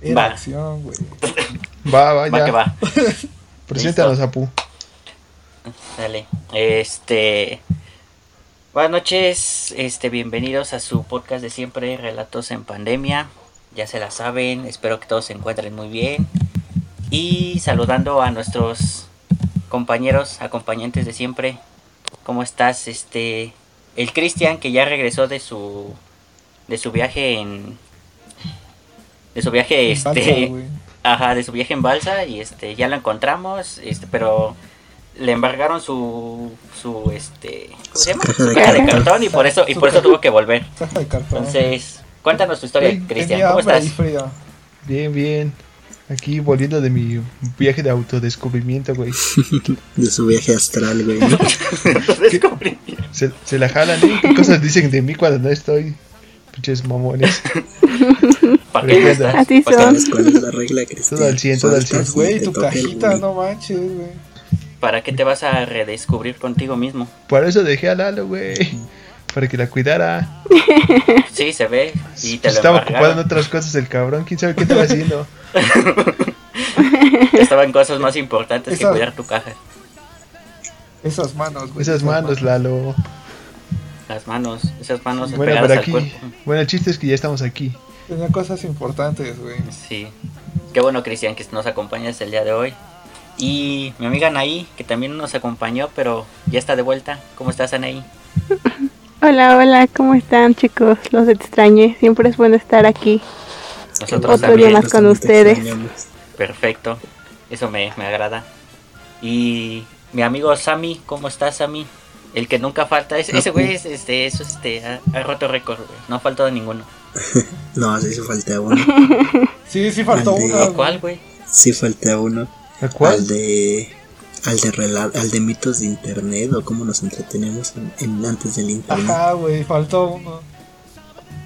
Era Va. acción, güey. Va, va, Va que ya. va. Preséntanos, Apu. Dale. Este. Buenas noches, este, bienvenidos a su podcast de siempre, Relatos en Pandemia. Ya se la saben, espero que todos se encuentren muy bien. Y saludando a nuestros compañeros, acompañantes de siempre. ¿Cómo estás? Este. El Cristian, que ya regresó de su. de su viaje en. De su viaje, este. Balsa. Ajá, de su viaje en balsa y este ya lo encontramos, este, pero le embargaron su su este ¿cómo se llama? caja Su de caja de cartón. y por eso y por eso tuvo que volver. Caja de cartón. Entonces, cuéntanos tu historia, Cristian, ¿cómo estás? Bien, bien. Aquí volviendo de mi viaje de autodescubrimiento, güey. De su viaje astral, güey. Se, se la jalan, ¿eh? ¿Qué cosas dicen de mí cuando no estoy? Pinches mamones. ¿Para qué estás? Así ¿Para qué- son. ¿Sabes cuál es la regla, Cristian? Todo al cien, todo al Faltas cien. y Güey, te tu cajita, no manches, güey. ¿Para qué te vas a redescubrir contigo mismo? Por eso dejé a Lalo, güey. Para que la cuidara. Sí, se ve y te Estaba ocupado en otras cosas el cabrón. ¿Quién sabe qué estaba haciendo? Estaban cosas más importantes que Esa- cuidar tu caja. Esas manos, güey. Esas manos, Lalo. Las manos, esas manos Bueno, pegadas pero al aquí. cuerpo. Bueno, el chiste es que ya estamos aquí. Tenía cosas importantes, güey. Sí. Qué bueno, Cristian, que nos acompañas el día de hoy. Y mi amiga Anaí, que también nos acompañó, pero ya está de vuelta. ¿Cómo estás, Anaí? Hola, hola, ¿cómo están chicos? Los extrañé, siempre es bueno estar aquí. Nosotros Otro también. día más con ustedes. Perfecto. Eso me, me agrada. Y mi amigo Sammy, ¿cómo estás, Sammy? El que nunca falta. Ese, ese güey es, este, eso, este, ha, ha roto récord, güey. No ha faltado ninguno. No, sí, sí falta uno. Sí, sí faltó Al de- una. ¿A güey. cuál, güey? Sí falta uno. ¿A cuál? Al de. Al de, rela- al de mitos de internet o cómo nos entretenemos en, en- antes del internet. Ajá, güey, faltó uno.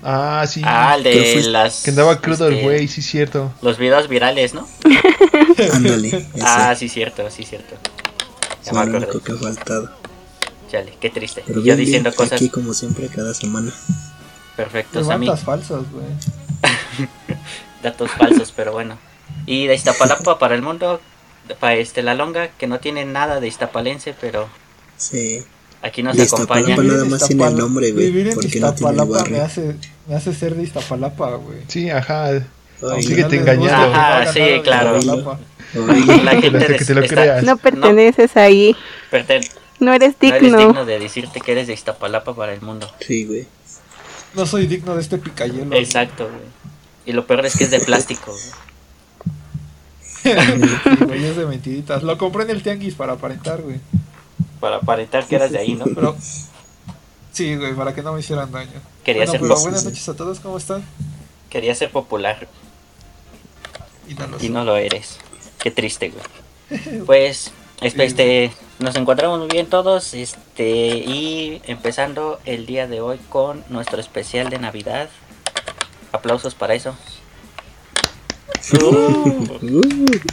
Ah, sí. Ah, el ¿Qué de fue? las... que andaba crudo el este, güey, sí, cierto. Los videos virales, ¿no? Ándale. Ah, sí, cierto, sí, cierto. Ya es me lo único que ha faltado. Chale, qué triste. Pero Yo bien, diciendo bien, cosas aquí como siempre cada semana. Perfectas a mí. Levantas falsas, güey. Datos falsos, pero bueno. Y de Iztapalapa para el mundo, para este, la longa, que no tiene nada de iztapalense, pero Sí. aquí nos acompaña. Iztapalapa nada más tiene el nombre, güey, Vivir en porque no tiene Iztapalapa me hace, me hace ser de Iztapalapa, güey. Sí, ajá. Ay, Síguete No les engañando. que Ajá, sí, claro. Iztapalapa. La gente que te lo está- creas. No perteneces ahí, Perten- no eres no eres digno. digno de decirte que eres de Iztapalapa para el mundo. Sí, güey. No soy digno de este picayelo. Exacto, güey. Y lo peor es que es de plástico. güey. Es de mentiritas. Lo compré en el tianguis para aparentar, güey. Para aparentar que eras de ahí, ¿no? Pero. Sí, güey, para que no me hicieran daño. Quería Bueno, ser pero buenas noches a todos, ¿cómo están? Quería ser popular Y no lo y sé. no lo eres. Qué triste, güey. Pues, este, este, nos encontramos muy bien todos, este, y empezando el día de hoy con nuestro especial de Navidad. Aplausos para eso. Uh,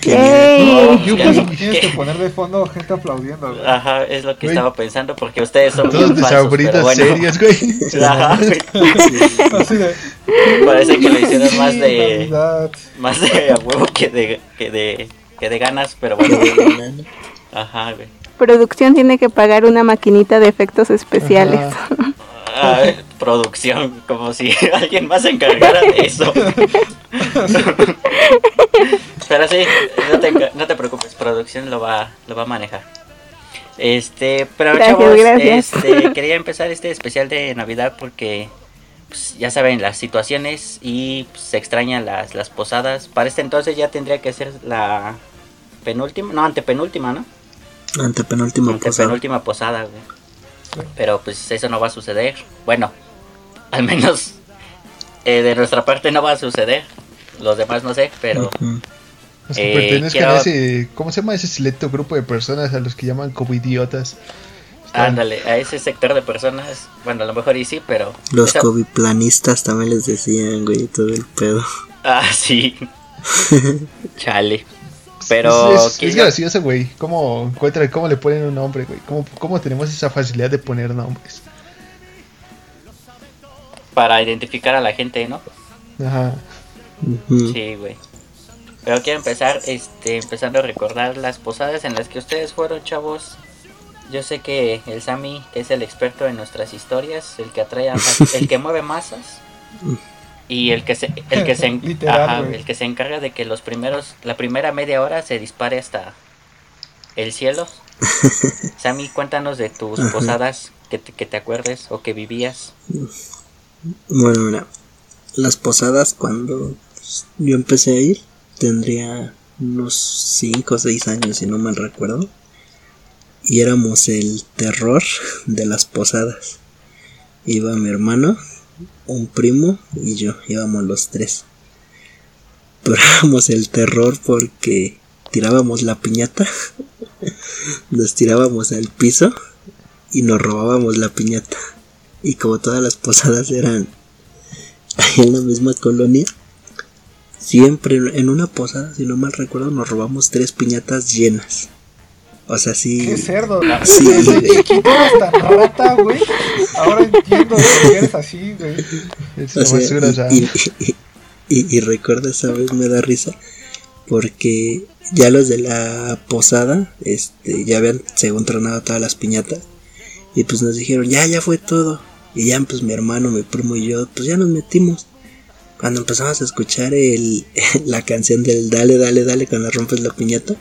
qué ¡Yay! No, ya- Tienes que poner de fondo gente aplaudiendo, güey. Ajá, es lo que Güey. estaba pensando porque ustedes son Todos bien falsos, pero bueno. serios, güey. Ajá, güey. Así de. Parece que lo hicieron más "Sí, de Navidad". más de a huevo que de que de que de ganas, pero bueno. bueno. Ajá, güey. Producción tiene que pagar una maquinita de efectos especiales. Ajá. Ah, producción, como si alguien más se encargara de eso. Pero sí, no te, no te preocupes, producción lo va, lo va a manejar. Este, pero Gracias, chavos, gracias. este, quería empezar este especial de Navidad porque pues, ya saben las situaciones y pues, se extrañan las, las posadas. Para este entonces ya tendría que ser la penúltima, no, antepenúltima, ¿no? Antepenúltima posada. Antepenúltima posada, güey. Pero pues eso no va a suceder. Bueno, al menos eh, de nuestra parte no va a suceder. Los demás no sé, pero Ujú. Los que Eh, pertenezcan quiero- a ese. ¿Cómo se llama ese selecto grupo de personas a los que llaman como idiotas? Ándale, a ese sector de personas, bueno, a lo mejor y sí, pero... Los esa- coviplanistas también les decían, güey, todo el pedo. Ah, sí. Chale. Pero... Es, es- ¿quién es gracioso, güey. ¿Cómo, encuentra, ¿Cómo le ponen un nombre, güey? ¿Cómo, ¿Cómo tenemos esa facilidad de poner nombres? Para identificar a la gente, ¿no? Ajá. Sí, güey. Pero quiero empezar, este, empezando a recordar las posadas en las que ustedes fueron, chavos. Yo sé que el Sammy, que es el experto en nuestras historias, el que atrae a el que mueve masas y el que se el que se Literal, ajá, el que se encarga de que los primeros la primera media hora se dispare hasta el cielo. Sammy, cuéntanos de tus Ajá. posadas que te, que te acuerdes o que vivías. Bueno, mira, las posadas cuando pues, yo empecé a ir tendría unos 5 o 6 años, si no mal recuerdo. Y éramos el terror de las posadas. Iba mi hermano, un primo y yo, íbamos los tres. Pero éramos el terror porque tirábamos la piñata, nos tirábamos al piso y nos robábamos la piñata. Y como todas las posadas eran en la misma colonia, siempre en una posada, si no mal recuerdo, nos robamos tres piñatas llenas. O sea, sí. Qué cerdo. Sí, Desde chiquito rata, güey. Ahora entiendo por qué eres así, güey. Es O la sea, basura, y, ¿sabes? y, y- y recuerdo esa vez me da risa porque ya los de la posada este ya habían según tronado todas las piñatas y pues nos dijeron ya ya fue todo y ya pues mi hermano mi primo y yo pues ya nos metimos cuando empezamos a escuchar el, la canción del dale dale dale cuando rompes la piñata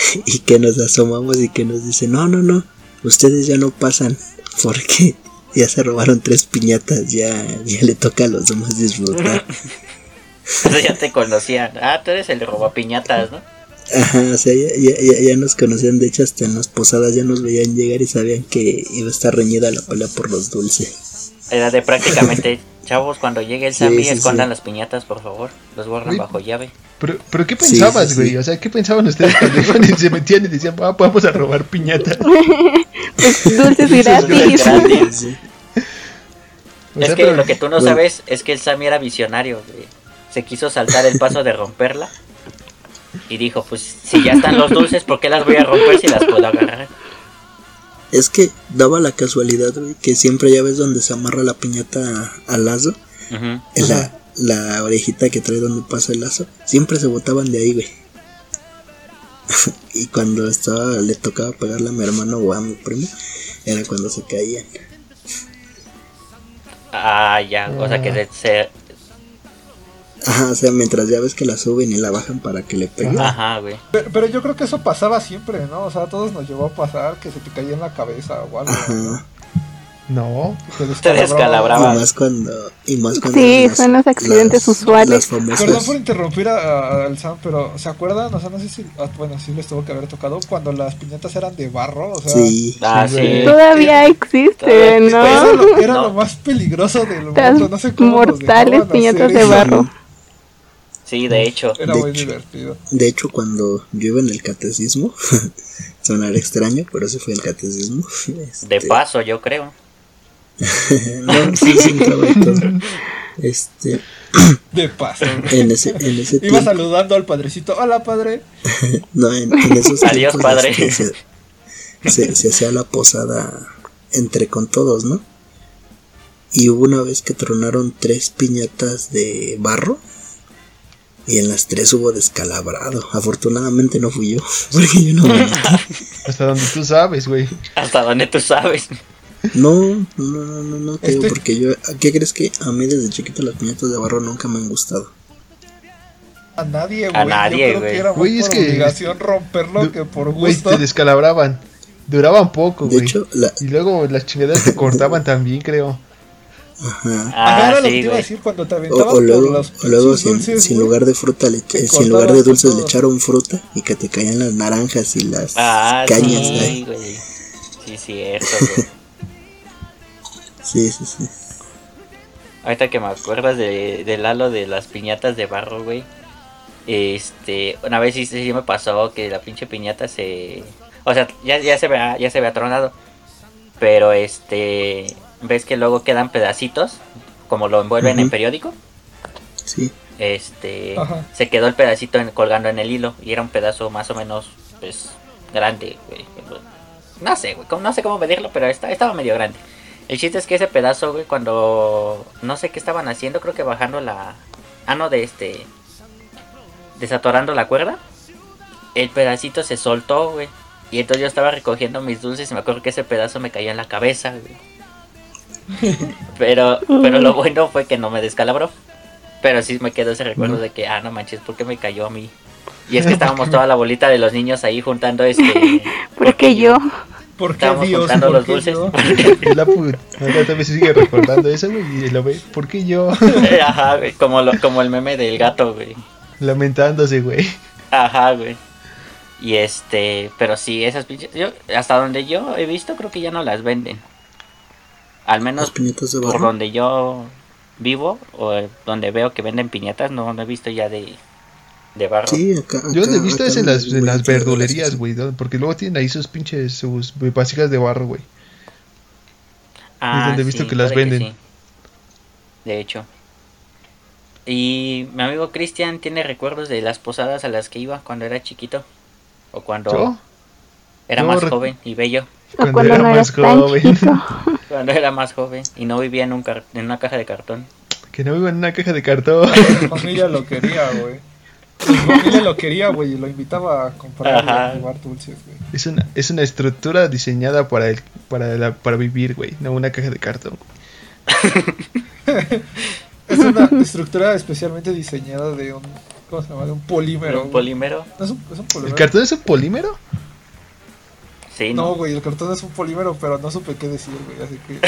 y que nos asomamos y que nos dice no no no ustedes ya no pasan porque ya se robaron tres piñatas, ya, ya le toca a los demás disfrutar. Entonces ya te conocían. Ah, tú eres el robapiñatas, ¿no? Ajá, o sea, ya, ya, ya- ya nos conocían, de hecho hasta en las posadas ya nos veían llegar y sabían que iba a estar reñida la pelea por los dulces. Era de prácticamente, chavos, cuando llegue el Sammy, sí, escondan sí. las piñatas, por favor. Los guardan Uy. bajo llave. Pero, pero ¿qué pensabas, sí, güey? sí. O sea, ¿qué pensaban ustedes cuando iban y se metían y decían, ah, vamos a robar piñata? Pues dulces gratis. gratis. Es que pero- lo que tú no bueno. sabes es que el Sammy era visionario, güey. Se quiso saltar el paso de romperla. Y dijo, pues si ya están los dulces, ¿por qué las voy a romper si las puedo agarrar? Es que daba la casualidad, güey, que siempre ya ves donde se amarra la piñata al lazo, Ujú. en la, la orejita que trae donde pasa el lazo, siempre se botaban de ahí, güey. y cuando estaba, le tocaba pegarle a mi hermano o a mi primo, era cuando se caían. Ah, ya, o sea que de- se... Ajá, o sea, mientras ya ves que la suben y la bajan para que le peguen. Ajá, güey. Pero, pero yo creo que eso pasaba siempre, ¿no? O sea, a todos nos llevó a pasar que se te caía en la cabeza o algo. Ajá. No, Te Te Y descalabraba. más cuando. Y más cuando Sí, las- son los accidentes las- usuales. las Perdón por interrumpir a- a- al Sam, pero ¿se acuerdan? O sea, no sé si. ah, bueno, sí les tuvo que haber tocado cuando las piñatas eran de barro. O sea, Sí. Ah, Sí. Todavía existe, Todavía Era, ¿no? lo, era No. lo más peligroso del Las mundo. No sé cómo mortales piñatas de barro. Sí, de hecho. Era De muy hecho. divertido. De hecho, cuando yo iba en el catecismo, sonará extraño, pero ese fue el catecismo. De este, paso, yo creo. no, sí, sí, todo. Este, De paso. en ese, en ese Iba tiempo, saludando al padrecito. Hola, padre. no, en, en esos Adiós, padre. se, se- se hacía la posada entre con todos, ¿no? Y hubo una vez que tronaron tres piñatas de barro. Y en las tres hubo descalabrado. Afortunadamente no fui yo. Porque yo no me hasta donde tú sabes, güey. Hasta donde tú sabes. No, no, no, no, no, te digo, Este- porque yo, ¿qué crees que a mí desde chiquito las piñatas de barro nunca me han gustado? A nadie, güey. A nadie, Yo creo güey. que era más Güey, es que- obligación romperlo que por Güey, gusto. te descalabraban. Duraban poco, De güey. hecho, la, Y luego las chingaderas te cortaban también, creo. Ajá. Ajá, Ah, era lo que sí, te iba a güey. decir cuando te O, aventabas o por luego, los o luego sin, dulces, sin güey. lugar de fruta, le, eh, sin lugar de dulces le echaron fruta y que te caían las naranjas y las Ah, cañas. sí, güey. Sí, cierto, güey. Sí, sí, sí. Ahorita que me acuerdas de, del halo de las piñatas de barro, güey. Este, una vez sí, sí me pasó que la pinche piñata se... O sea, ya, ya se vea, ya se había tronado. Pero este, ves que luego quedan pedacitos, como lo envuelven en periódico. Sí, Este, Ajá. se quedó el pedacito en- colgando en el hilo y era un pedazo más o menos, pues, grande, güey. No sé, güey, cómo- no sé cómo medirlo, pero está, estaba medio grande. El chiste es que ese pedazo, güey, cuando no sé qué estaban haciendo, creo que bajando la Ah, no, de este. Desatorando la cuerda. El pedacito se soltó, güey. Y entonces yo estaba recogiendo mis dulces y me acuerdo que ese pedazo me cayó en la cabeza, güey. Pero, pero lo bueno fue que no me descalabró. Pero sí me quedó ese recuerdo de que, ah, no manches, ¿por qué me cayó a mí? Y es que estábamos toda la bolita de los niños ahí juntando este. ¿Por qué yo? ¿Por qué Estábamos Dios? juntando ¿Por los qué dulces. yo? Y la puta. Ahora también se sigue recordando eso, güey. Y lo ve. ¿Por qué yo? Ajá, güey, como, lo, como el meme del gato, güey. Lamentándose, güey. Ajá, güey. Y este, pero sí, esas pinches. Yo, hasta donde yo he visto, creo que ya no las venden. Al menos piñatas de por donde yo vivo o donde veo que venden piñatas, no, no he visto ya de, de barro. Sí, acá. Yo donde he visto acá es en las, en las verdulerías, güey. ¿no? Porque luego tienen ahí sus pinches, sus vasijas de barro, güey. Ah, Es donde he visto que las venden. sí. De hecho. Y mi amigo Cristian tiene recuerdos de las posadas a las que iba cuando era chiquito. O cuando ¿Yo? era No, más joven y bello. O cuando no eras tan chiquito. Cuando era más joven y no vivía en, un car- en una caja de cartón. Que no vivo en una caja de cartón. Mi familia lo quería, güey. Mi familia lo quería, güey, y lo invitaba a comprar y Ajá. a jugar dulces, güey. Es una, es una estructura diseñada para el, para la, para vivir, güey. No una caja de cartón. Es una estructura especialmente diseñada de un, ¿cómo se llama? De un polímero. un polímero. ¿No es un, es un ¿El polímero? cartón es un polímero? Sí, No, no. güey, el cartón es un polímero, pero no supe qué decir, güey, así que...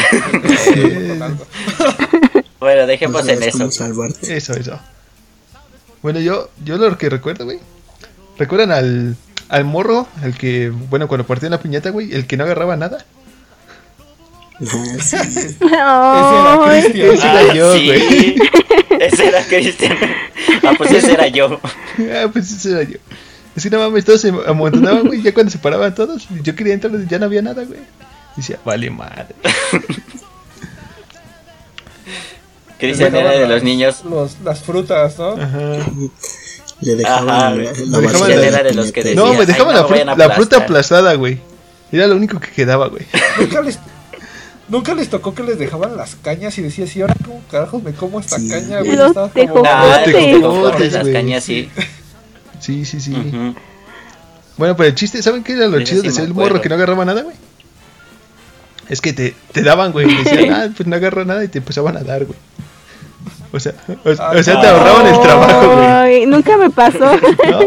Bueno, No dejemos en eso. salvarte. Eso, eso. Bueno, yo, yo lo que recuerdo, güey. ¿Recuerdan al, al morro? El que, bueno, cuando partían la piñata, güey, el que no agarraba nada. Ah, sí. Ese era Cristian. Ese era yo, sí. güey. Ese era Cristian. Ah, pues ese era yo. Ah, pues ese era yo. Que no mames, todos se amontonaban, güey. Ya cuando se paraban todos, yo quería entrar, ya no había nada, güey. Decía, vale madre. Cristian Bueno, era de los niños. los- las frutas, ¿no? Ajá. Le dejaban Ajá, la, dejaban de la- la era de los que. No, me dejaban "Ay, la, no vayan fru- a la fruta aplastar". aplastada, güey. Era lo único que quedaba, güey. Nunca les, nunca les tocó que les dejaban las cañas y decías, ¿y ahora cómo carajos me como esta Sí. caña, güey? Los Estaba como- tejocotes. Ah, Te con jocotes, tejocotes, las cañas, sí. Sí, sí, sí. Bueno, pero el chiste, ¿saben qué era lo chido sí de ser el morro que no agarraba nada, güey? Es que te, te daban, güey. Decían, ah, pues no agarro nada y te empezaban a dar, güey. O sea, o, o sea, te Ah. ahorraban el trabajo, güey. Ay, nunca me pasó. ¿No?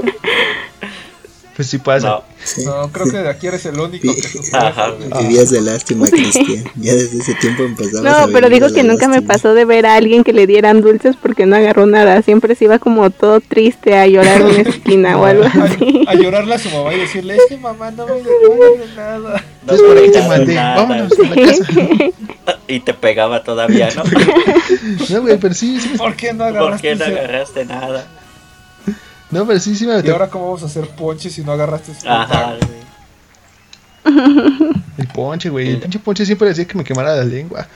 Pues sí pasa. No. Sí. No, creo que de aquí eres el único que sufrió Ajá. Vivías de lástima, Cristian. Ya desde ese tiempo empezabas a No, pero digo que nunca me pasó de ver a alguien que le dieran dulces porque no agarró nada. Siempre se iba como todo triste a llorar en una esquina o algo así. A, a llorarle a su mamá y decirle, es que mamá no me de nada. No por ahí te agarraste mandé. nada, Vámonos a la casa. Y te pegaba todavía, ¿no? No, güey, pero sí, sí ¿Por qué no ¿Por agarraste qué no agarraste nada? No, pero sí, sí me Y ahora cómo vamos a hacer ponche si no agarraste ese Ajá, fruta? güey. El ponche, güey. El pinche ponche siempre decía que me quemara la lengua.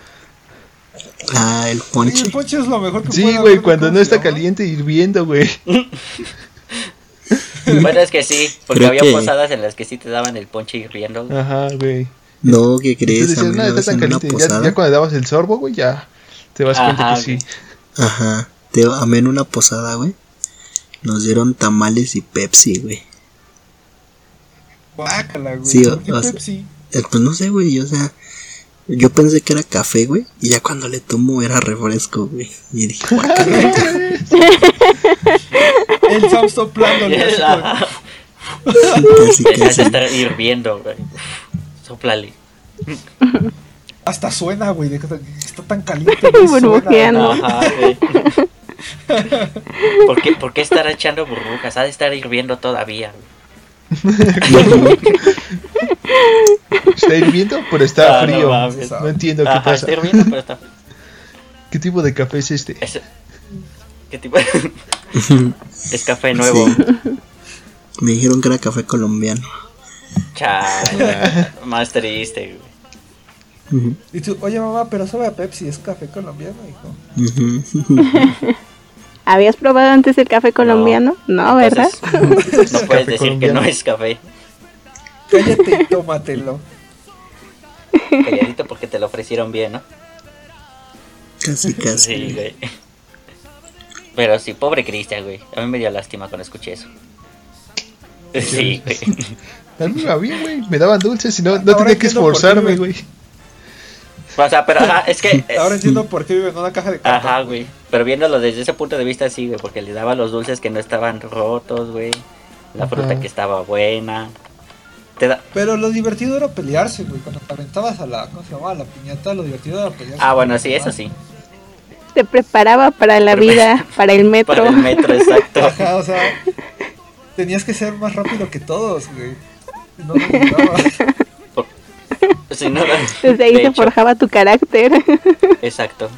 Ah, el Sí, ponche. el ponche es lo mejor que Sí, puede güey, cuando ¿cómo no está caliente hirviendo, güey. Bueno, es que sí, porque Creo había que- posadas en las que sí te daban el ponche hirviendo. güey. Ajá, güey. No, ¿qué Entonces crees? Mí no, una está tan caliente. Ya, ya cuando dabas el sorbo, güey, ya te cuenta Ajá, que sí. Ajá. Te, a mí en una posada, güey. Nos dieron tamales y Pepsi, güey. Guácala, güey. Sí, ¿por qué o sea- Pepsi? Eh, Pues no sé, güey. O sea, yo pensé que era café, güey. Y ya cuando le tomo era refresco, güey. Y dije, guácala. El Sam soplándole casi, casi. estar hirviendo, güey. Sóplale. Hasta suena, güey. Está tan caliente. Burbujeando. Ajá, güey. ¿Por qué, ¿Por qué estar echando burbujas? Ha de estar hirviendo todavía. Está hirviendo, pero está Ah, frío. No, entiendo qué pasa. está hirviendo, pero está. ¿Qué tipo de café es este? Es... ¿Qué tipo? es café nuevo. Sí. Me dijeron que era café colombiano. Chale. Más triste, güey. Ujú, Y tú, oye mamá, pero sabe a Pepsi, es café colombiano, hijo. ujú. ¿Habías probado antes el café colombiano? No, ¿verdad? Entonces, no puedes decir colombiano. que no es café. Cállate y tómatelo. Calladito porque te lo ofrecieron bien, ¿no? Casi, casi. Sí, güey. Pero sí, pobre Cristian, güey. A mí me dio lástima cuando escuché eso. Sí, güey. A mí me iba bien, güey. Me daban dulces y no, no tenía que esforzarme, güey. O sea, pero ajá, es que. Ahora entiendo por qué vive en una caja de cartón. Ajá, güey. Pero viéndolo desde ese punto de vista, sí, güey. Porque le daba los dulces que no estaban rotos, güey. La fruta que estaba buena. Te da... Pero lo divertido era pelearse, güey. Cuando te aventabas a la, ¿cómo se llamaba? A la piñata, lo divertido era pelearse. Ah, bueno, sí, eso sí. Te preparaba para la vida, para el metro. Para el metro, exacto. Ajá, o sea, tenías que ser más rápido que todos, güey. No me no, Desde ahí de se hecho, forjaba tu carácter. Exacto.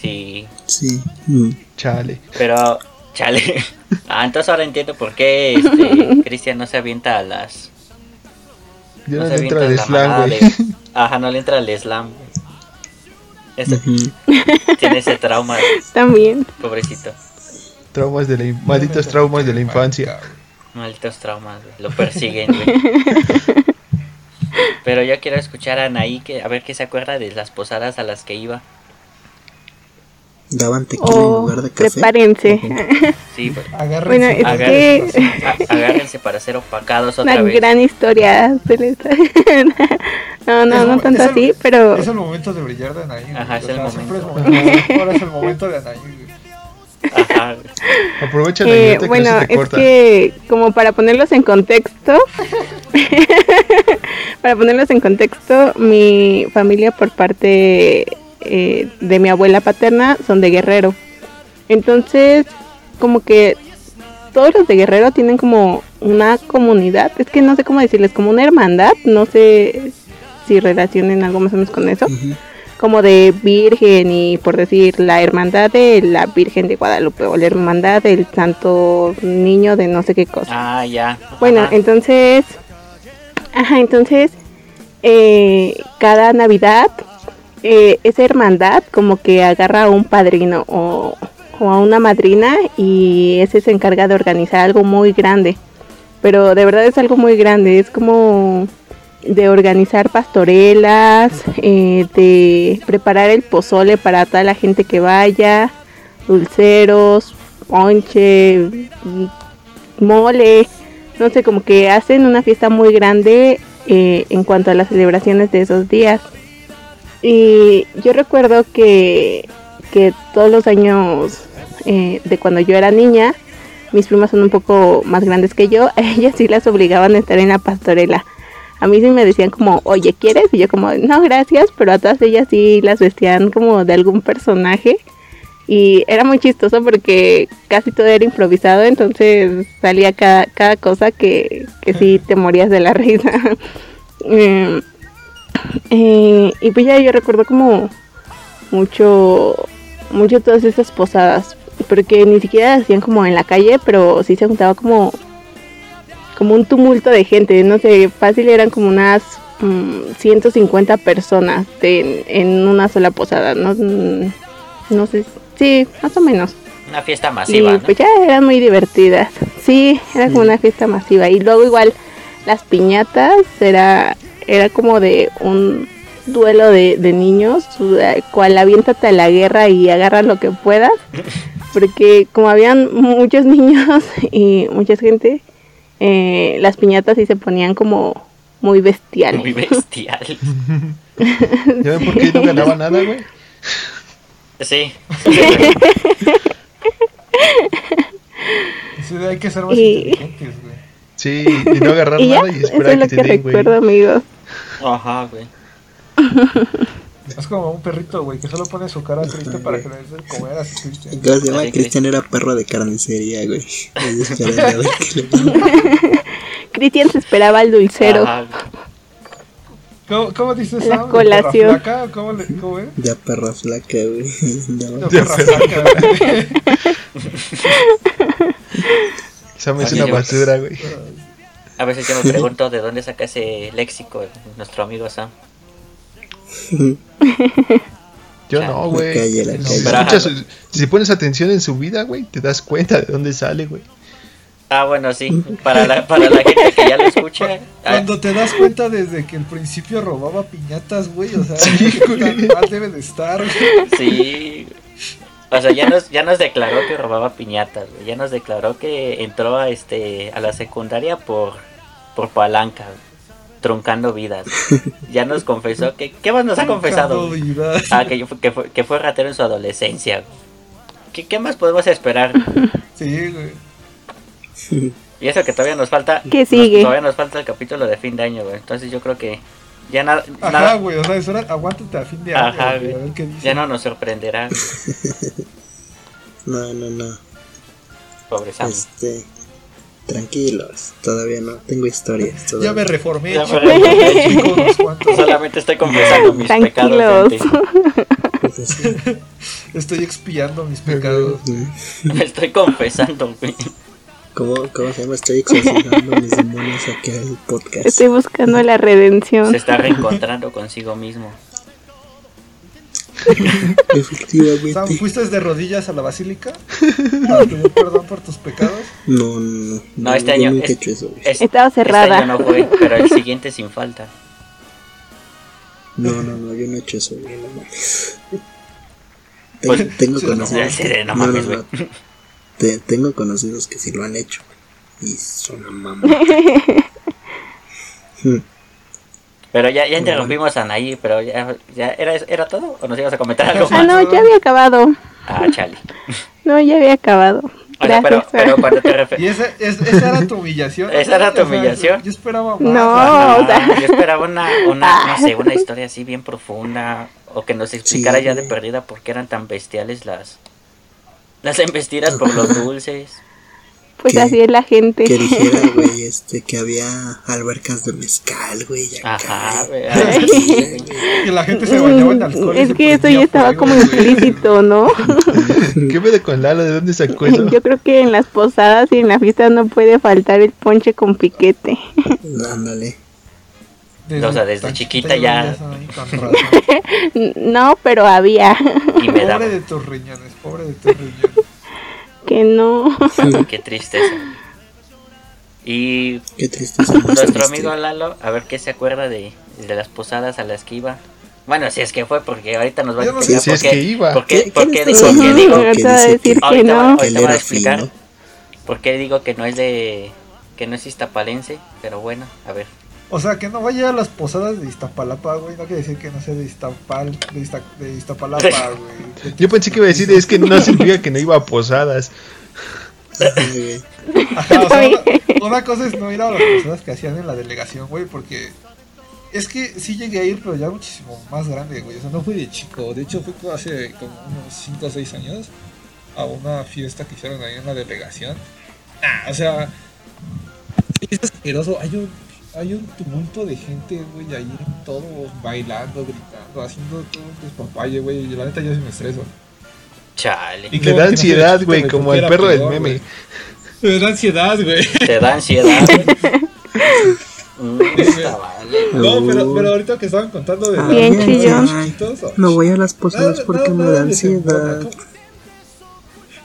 Sí, Sí. mm. Chale. pero. Chale. Ah, entonces ahora entiendo por qué este, Cristian no se avienta a las. Yo no, se le entro avienta al la slam, güey. de- Ajá, no le entra al slam. Tiene ese trauma, También. pobrecito. Traumas de la in- malditos traumas de la infancia. Malditos traumas, Lo persiguen, güey. Pero yo quiero escuchar a Anaí, que, a ver qué se acuerda de las posadas a las que iba. Daban tequila en Oh, lugar de café. prepárense. Sí, pues, Agárrense. Bueno, es agárrense, que a- agárrense para ser opacados otra una vez. gran historia. se les- no, no, Es no el- tanto el- así, pero Es el momento de brillar de Anaí. Ajá, es el sea, siempre es momento. momento- Ahora es el momento de Anaí. Ajá. Aprovecha la Eh, idiota que bueno, no se te es corta. que como para ponerlos en contexto, para ponerlos en contexto, mi familia por parte eh, de mi abuela paterna son de Guerrero. Entonces, como que todos los de Guerrero tienen como una comunidad, es que no sé cómo decirles, como una hermandad, no sé si relacionen algo más o menos con eso como de virgen y por decir la hermandad de la Virgen de Guadalupe o la hermandad del Santo Niño de no sé qué cosa. Ah, ya. bueno, Ajá. entonces, ajá, entonces eh, cada Navidad eh, esa hermandad como que agarra a un padrino o, a una madrina y ese se encarga de organizar algo muy grande. Pero de verdad es algo muy grande, es como de organizar pastorelas, eh, de preparar el pozole para toda la gente que vaya, dulceros, ponche, mole, no sé, como que hacen una fiesta muy grande eh, en cuanto a las celebraciones de esos días. Y yo recuerdo que, que todos los años eh, de cuando yo era niña, mis primas son un poco más grandes que yo, ellas sí las obligaban a estar en la pastorela. A mí sí me decían como, oye, ¿quieres? Y yo como, no, gracias, pero a todas ellas sí las vestían como de algún personaje. Y era muy chistoso porque casi todo era improvisado, entonces salía cada, cada cosa que, que sí te morías de la risa. Eh, eh, y pues ya yo recuerdo como mucho, mucho todas esas posadas, porque ni siquiera hacían como en la calle, pero sí se juntaba como, como un tumulto de gente, no sé, fácil eran como unas mm, 150 personas de- en una sola posada, no, mm, no sé, sí, más o menos. Una fiesta Y masiva, ¿no? pues ya eran muy divertidas. Sí, era como una fiesta masiva. Y luego igual las piñatas era, era como de un duelo de, de niños, cual aviéntate a la guerra y agarra lo que puedas. Porque como habían muchos niños y mucha gente, eh, las piñatas sí se ponían como muy bestiales. Muy bestial. ¿Ya ven por qué no ganaba nada, güey? Sí. Sí, hay que ser más Y- inteligentes, güey. Sí, y no agarrar y nada y eso esperar es lo que que te den, güey. recuerdo, amigos. Ajá, güey. Es como un perrito, güey, que solo pone su cara triste para que le des de comer así triste. ¿Cómo se llama? Así que- Cristian era perro de carnicería, güey. A Cristian se esperaba al dulcero. Ajá, güey. ¿Cómo, cómo dices La Sam? ¿De colación. perra flaca? ¿Cómo, le, ¿Cómo es? Ya perra flaca, güey. Ya va. De perra flaca, güey. Sam es una basura, güey. A veces yo me pregunto de dónde saca ese léxico nuestro amigo Sam. Yo no, güey. Si pones atención en su vida, güey, te das cuenta de dónde sale, güey. Ah, bueno, sí. Para la, para la gente que ya lo escucha. ah, Cuando te das cuenta desde que el principio robaba piñatas, güey, o sea, Sí, tan mal debe de estar, güey. sí. O sea, ya nos, ya nos declaró que robaba piñatas, güey. Ya nos declaró que entró a este a la secundaria por, por palanca, truncando vidas. Ya nos confesó que. ¿Qué más nos ha confesado? Ah, que, que, fue, que fue ratero en su adolescencia. ¿Qué, qué más podemos esperar? Sí, güey. Y eso que todavía nos falta. ¿Qué nos- sigue? todavía nos falta el capítulo de fin de año, güey. Entonces yo creo que ya nada. Ajá, nada güey, o sea, eso era, aguántate a fin de año, Ajá, güey, a güey. ver qué dice. ya no nos sorprenderá. No, no, no. pobre Sam. Este. Tranquilos, todavía no tengo historias. Ya todavía. me reformé, Ya me reformé. unos. Solamente estoy confesando mis pecados. Tranquilos. gente. Así. Estoy expiando mis pecados. Me estoy confesando, güey. ¿Cómo, ¿Cómo se llama? Estoy exorcizando mis demonios aquí al podcast. Estoy buscando la redención. Se está reencontrando consigo mismo. Sam, Efectivamente. ¿fuiste de rodillas a la basílica? Para pedir perdón por tus pecados. No, no, no. No, este año. nunca he es- hecho eso. güey. es- Estaba Este cerrada. año no fue, pero el siguiente sin falta. No, no, no, yo no he hecho eso, güey, no mames. Pues, Tengo, tengo sí, no mames, no mames, güey. Te- tengo conocidos que sí lo han hecho. Y son una mamá. Hmm. Pero ya, ya interrumpimos a Anaí, pero ya, ya era, ¿era todo? ¿O nos ibas a comentar algo Ah, más? no, ya había acabado. Ah, chale. No, ya había acabado. O sea, pero, cuando te Y refieres... esa, es- esa era tu humillación. ¿Esa era tu humillación? Yo esperaba más. No. o sea- yo esperaba una, una, no sé, una historia así bien profunda, o que nos explicara Sí. ya de perdida por qué eran tan bestiales las, las embestidas por los dulces. Pues así es la gente. Que dijera, güey, este, que había albercas de mezcal, güey. y acá, Ajá, güey. Que la gente se bañaba en alcohol. y Es que eso ya estaba como implícito, ¿no? ¿Qué pedo con Lalo? ¿De dónde sacó eso? Yo creo que en las posadas y en la fiesta no puede faltar el ponche con piquete. Ándale. O sea, desde chiquita ya-. No, pero había Y me daba. Pobre de tus riñones, pobre de tus riñones. que no. Qué tristeza. Y Qué tristeza. nuestro triste. amigo Lalo, a ver qué se acuerda de, de las posadas a las que iba. Bueno, si es que fue, porque ahorita nos va a explicar si por es qué. que iba. por qué- ¿Qué- por qué digo que digo. Decir no. ahorita Él va a era explicar fino. por qué digo que no es de. que no es iztapalense, pero bueno, a ver. O sea, que no vaya a las posadas de Iztapalapa, güey. No quiere decir que no sea de Iztapal, de, Izta- de Iztapalapa, güey. Yo pensé que iba a decir, es que no significa que no iba a posadas. Ajá, o sea, una, una cosa es no ir a las posadas que hacían en la delegación, güey, porque es que sí llegué a ir, pero ya muchísimo más grande, güey. O sea, no fui de chico. De hecho, fui como hace como unos 5 o 6 años a una fiesta que hicieron ahí en la delegación. Nah, o sea, es asqueroso. Hay un, hay un tumulto de gente, güey, ahí todos bailando, gritando, haciendo todo un despapalle, güey. Y la neta yo sí me estreso. Chale. Y Le da no ansiedad, güey, güey, como el perro del meme. güey. Me da ansiedad, güey. Te da ansiedad. Mm, está vale. No, pero, pero ahorita que estaban contando de Bien de chillón. chiquitos, oh, No voy a las posadas nada- porque nada- me da ansiedad.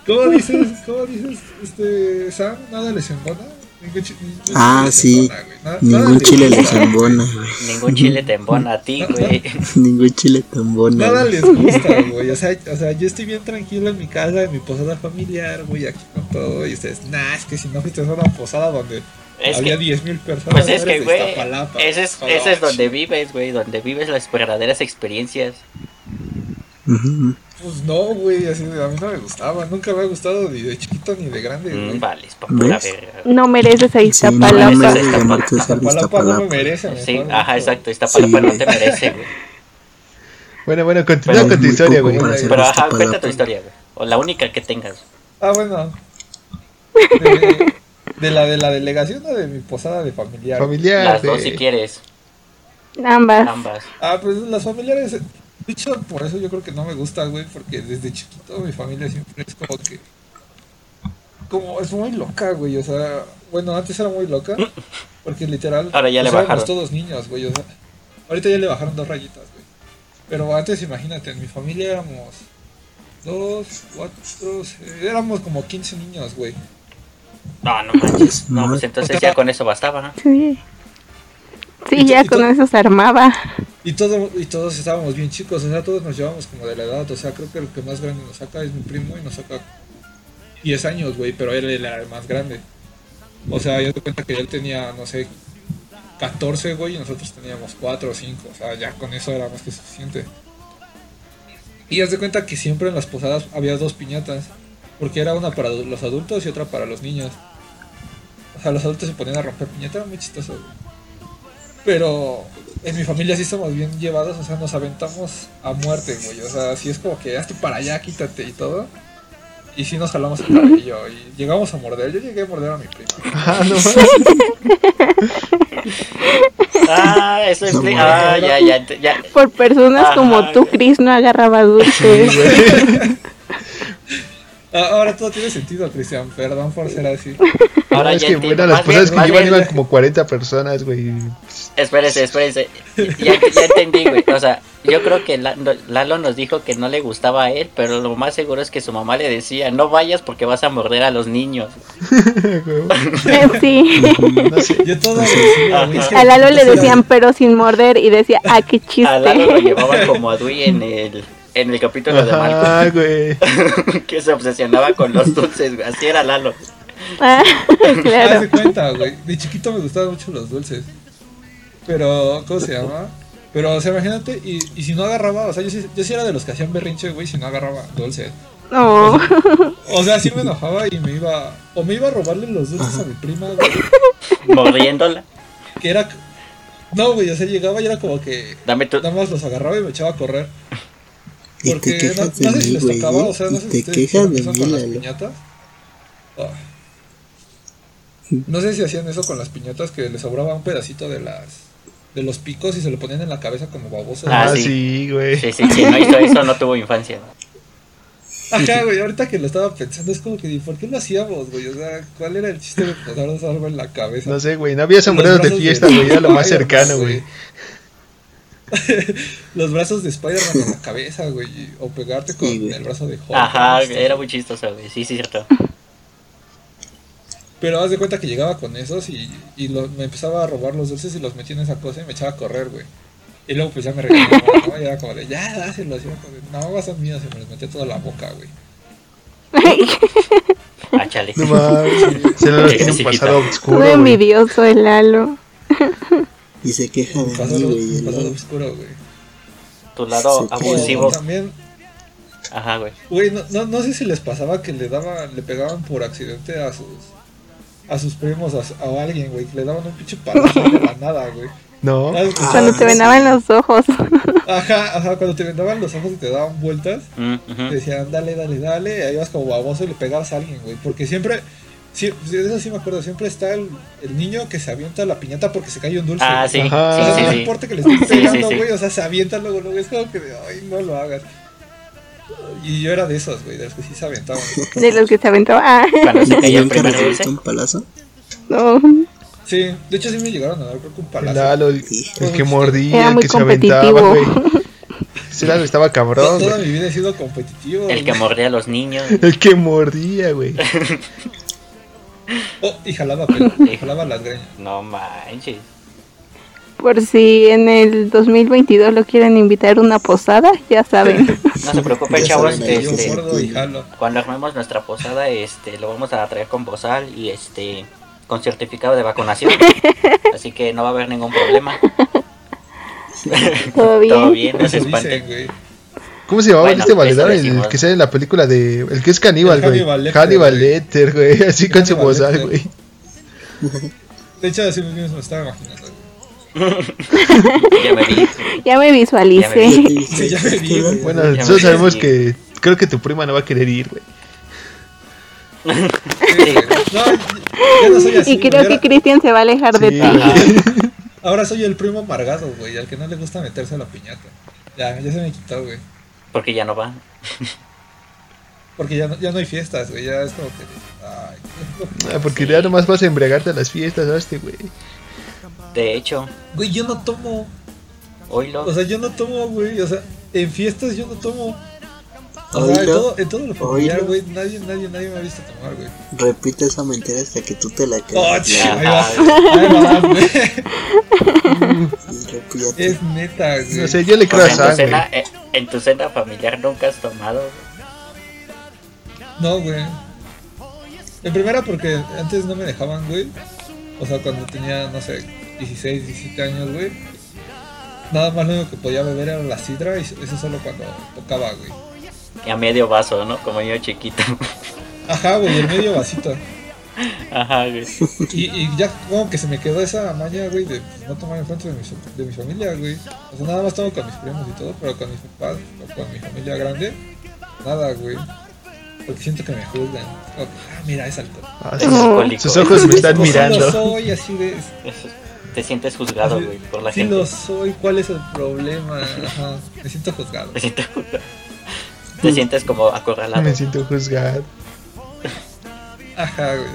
¿Cómo, cómo dices, cómo dices, este, Sam? ¿Nada les embona? Ningún chi- ningún Ah, les sí. embona, Ningún chile les gusta, embona. Ningún chile te embona a ti, güey. Ningún chile tan bueno. Nada les gusta, güey. O sea, o sea, yo estoy bien tranquilo en mi casa, en mi posada familiar, güey, aquí con todo. Y ustedes, nah, es que si no fuiste a una posada donde Es había que, 10.000 personas. pues es que, güey, ese es, ese es donde vives, güey, donde vives las verdaderas experiencias. Ujú. Pues no, güey, así de, a mí no me gustaba. Nunca me ha gustado ni de chiquito ni de grande. Mm, vale, es. No mereces a Sí, no Iztapalapa. me Iztapalapa. de llamarte a Iztapalapa no me merece. Sí, mejor, ajá, exacto, Iztapalapa Sí, no te merece, güey. Bueno, bueno, continúa Pero- con tu historia, güey. Pero ajá, cuenta tu historia, güey. O la única que tengas. Ah, bueno. De, de la de la delegación o de mi posada de familiar. Familiar, Las dos si quieres, Ambas. ambas. Ah, pues las familiares. De hecho, por eso yo creo que no me gusta, güey, porque desde chiquito mi familia siempre es como que. Como es muy loca, güey, o sea. Bueno, antes era muy loca, porque literal. Ahora ya le pues, éramos bajaron. todos niños, güey, o sea. Ahorita ya le bajaron dos rayitas, güey. Pero antes, imagínate, en mi familia éramos. Dos, cuatro, seis, éramos como 15 niños, güey. No, no manches. No, pues entonces ya con eso bastaba. ¿no? Sí. Sí, ya con eso se armaba. Y, todo, y todos estábamos bien chicos, o sea, todos nos llevamos como de la edad. O sea, creo que el que más grande nos saca es mi primo y nos saca 10 años, güey, pero él era el más grande. O sea, yo te cuenta que él tenía, no sé, 14, güey, y nosotros teníamos 4 o 5. O sea, ya con eso era más que suficiente. Y haz de cuenta que siempre en las posadas había dos piñatas. Porque era una para los adultos y otra para los niños. O sea, los adultos se ponían a romper piñata, era muy chistoso, güey. Pero en mi familia sí estamos bien llevados, o sea, nos aventamos a muerte, güey. O sea, sí es como que hazte para allá, quítate y todo. Y sí nos jalamos el cabello y llegamos a morder. Yo llegué a morder a mi primo. Ah, no Ah, eso explica. Ah, ya, ya, ya. Por personas Ajá, como tú. Chris no agarraba dulces. Ah, Ahora todo tiene sentido, Cristian. Perdón por ser así. Ahora es ya que bueno, las cosas que bien- iban como 40 personas, güey. Espérese, espérese. Ya, ya entendí, güey. O sea, yo creo que Lalo nos dijo que no le gustaba a él, pero lo más seguro es que su mamá le decía, no vayas porque vas a morder a los niños. sí. No sé. Yo todo es que A Lalo le decían pero sin morder y decía, ah, qué A Lalo lo chiste. llevaban como a Dui en el, en el capítulo de Malcolm, güey. que se obsesionaba con los dulces, güey. Así era Lalo. Ah, Haz de claro. cuenta, güey. De chiquito me gustaban mucho los dulces. Pero, ¿cómo se llama? Pero, o sea, imagínate, y, y si no agarraba, o sea, yo sí, yo sí era de los que hacían berrinche, güey, si no agarraba dulces. No. O sea, sí me enojaba y me iba, o me iba a robarle los dulces a mi prima, güey, Mordiéndola. que era, no, güey, o sea, llegaba y era como que Dame tu. nada más los agarraba y me echaba a correr. Y Porque te no, quejas no de sé si les güey. tocaba, o sea, no Y sé si te quejas hacían de eso mí, con las piñatas. Ah. No sé si hacían eso con las piñatas que les sobraba un pedacito de las de los picos y se lo ponían en la cabeza como baboso. Ah, Ah, sí. güey. Sí, sí, sí, no hizo eso, no tuvo infancia. Ajá, güey, ahorita que lo estaba pensando es como que, ¿y ¿por qué lo hacíamos, güey? O sea, ¿cuál era el chiste de ponernos algo en la cabeza? No sé, güey. No había sombreros de fiesta, güey. Era lo más cercano, güey. Los brazos de Spider-Man en la cabeza, güey, o pegarte con Sí, el brazo de Hulk. Ajá, ¿no? era muy chistoso, güey. Sí, sí, cierto. Pero haz de cuenta que llegaba con esos y, y lo- me empezaba a robar los dulces y los metía en esa cosa y me echaba a correr, güey. Y luego pues ya me regañaba, ¿no? Y era como de, ya, dáselos. Y era como de, no, son míos y me los metía toda la boca, güey. Ah, chale. No mames. Se lo Qué tiene un pasado oscuro, envidioso el Lalo. Y se queja de pasado, mí, güey. pasado oscuro, güey. Tu lado abusivo. También, Ajá, güey. güey, no, no, no sé si les pasaba que le daban, le pegaban por accidente a sus a sus primos a, a alguien, güey, que le daban un pinche palazo de la nada, güey. No. Cuando te vendaban los ojos. Ajá, ajá, cuando te vendaban los ojos y te daban vueltas, Mm, te decían, dale, dale, dale, y ahí vas como baboso y le pegabas a alguien, güey. Porque siempre, sí, de eso sí me acuerdo, siempre está el, el niño que se avienta la piñata porque se cae un dulce. Ah, sí, Ajá. O sea, sí, no sí, sí. importa que le estés Sí, sí, pegando, sí. güey, o sea, se avienta luego, luego, es como que, ay, no lo hagas. Y yo era de esos, güey, de los que sí se aventaban. De los que se aventaban. Ah, Cuando se ¿Y caía el nunca primer recibiste dulce. un palazo? no. Sí, de hecho sí me llegaron a dar, creo que un palazo. Lalo, el, el que mordía, Era el muy que se aventaba, güey. Lalo estaba cabrón, toda güey. mi vida he sido competitivo. El que mordía a los niños. El que mordía, güey. Oh, y jalaba pelo, jalaba las greñas. No manches. Por si en el 2022 lo quieren invitar a una posada, ya saben. No se preocupen, chavos. Este, cuando armemos nuestra posada, este, lo vamos a traer con bozal y este, con certificado de vacunación. Así que no va a haber ningún problema. ¿Todo bien? Todo bien, no se espanten. ¿Cómo se llamaba Bueno, este valedor? eso El que sale en la película de. El que es caníbal, güey. Hannibal Lecter, güey. Así con su bozal, güey. De hecho, así mismo me estaba imaginando. Ya me vi. Ya me visualicé. Ya ¿Ya te Sí, ya me vi. Bueno, Ya me nosotros sabemos vi. que. Creo que tu prima no va a querer ir, güey. Sí. No, ya no soy así. Y creo que Cristian se va a alejar de Sí, ti. ahora soy el primo amargado, güey, al que no le gusta meterse a la piñata. Ya, ya se me quitó, güey. Porque ya no va. Porque ya no, ya no hay fiestas, güey. Ya es como que. Ay, Ah, Porque ya nomás vas a embriagarte a las fiestas, ¿sabes, güey? De hecho, güey, yo no tomo. oílo. O sea, yo no tomo, güey. O sea, en fiestas yo no tomo. O sea, en todo, en todo lo familiar, güey, nadie, nadie, nadie me ha visto tomar, güey. Repite esa mentira hasta que tú te la Oh, creas. repite. Es neta, güey. No sé, yo le O creo a sea, en, tu cena, eh, en tu cena familiar nunca has tomado. güey? No, güey. En primera porque antes no me dejaban, güey. O sea, cuando tenía, no sé, 16, 17 años, güey. Nada más lo único que podía beber era la sidra y eso solo cuando tocaba, güey. Y a medio vaso, ¿no? Como yo chiquito. Ajá, güey, el medio vasito. Ajá, güey. Y, y ya como que se me quedó esa maña, güey, de no tomar en frente de mi, de mi familia, güey. O sea, nada más tomo con mis primos y todo, pero con mis papás o con mi familia grande, nada, güey. Porque siento que me juzgan. Ah, mira, es alcohol. Ah, Es sus, ojos me están sí mirando. soy, así de... Te sientes juzgado, güey, por la sí gente. lo soy, ¿cuál es el problema? Ajá, me siento juzgado. Te sientes juzgado. Te sientes como acorralado. Me siento juzgado. Ajá, güey.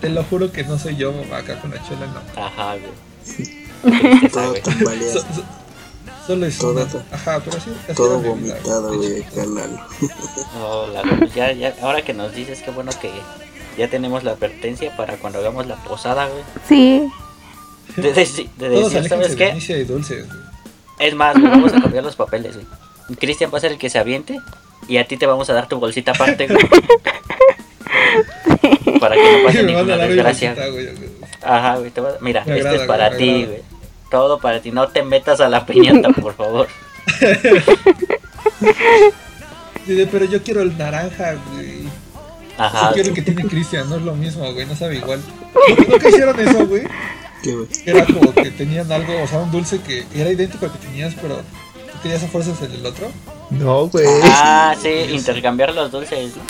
Te lo juro que no soy yo, mamá, acá con la chela mano. Ajá, güey. Todo güey. tambaleado. So- so- solo es Todo- una... Ajá, pero así... así Todo vomitado, güey. No, ya, ya, ahora que nos dices, qué bueno que ya tenemos la advertencia para cuando hagamos la posada, güey. Sí. De, de Todos decir, ¿sabes de qué? Y dulces. Es más, güey, vamos a cambiar los papeles, güey. Cristian va a ser el que se aviente y a ti te vamos a dar tu bolsita aparte, güey. Para que no pase ninguna desgracia. bolsita, güey. Ajá, güey, te va- mira, Me esto agrada, es para ti, agrada. güey. Todo para ti, no te metas a la piñata, por favor. Pero yo quiero el naranja, güey. Ajá, yo quiero el que tiene Cristian, no es lo mismo, güey, no sabe igual. ¿Nunca- ¿Nunca hicieron eso, güey? ¿Qué, güey? Era como que tenían algo, o sea, un dulce que era idéntico al que tenías, pero tú querías a fuerzas el del otro. No, güey. Ah, sí, intercambiar los dulces. ¿no?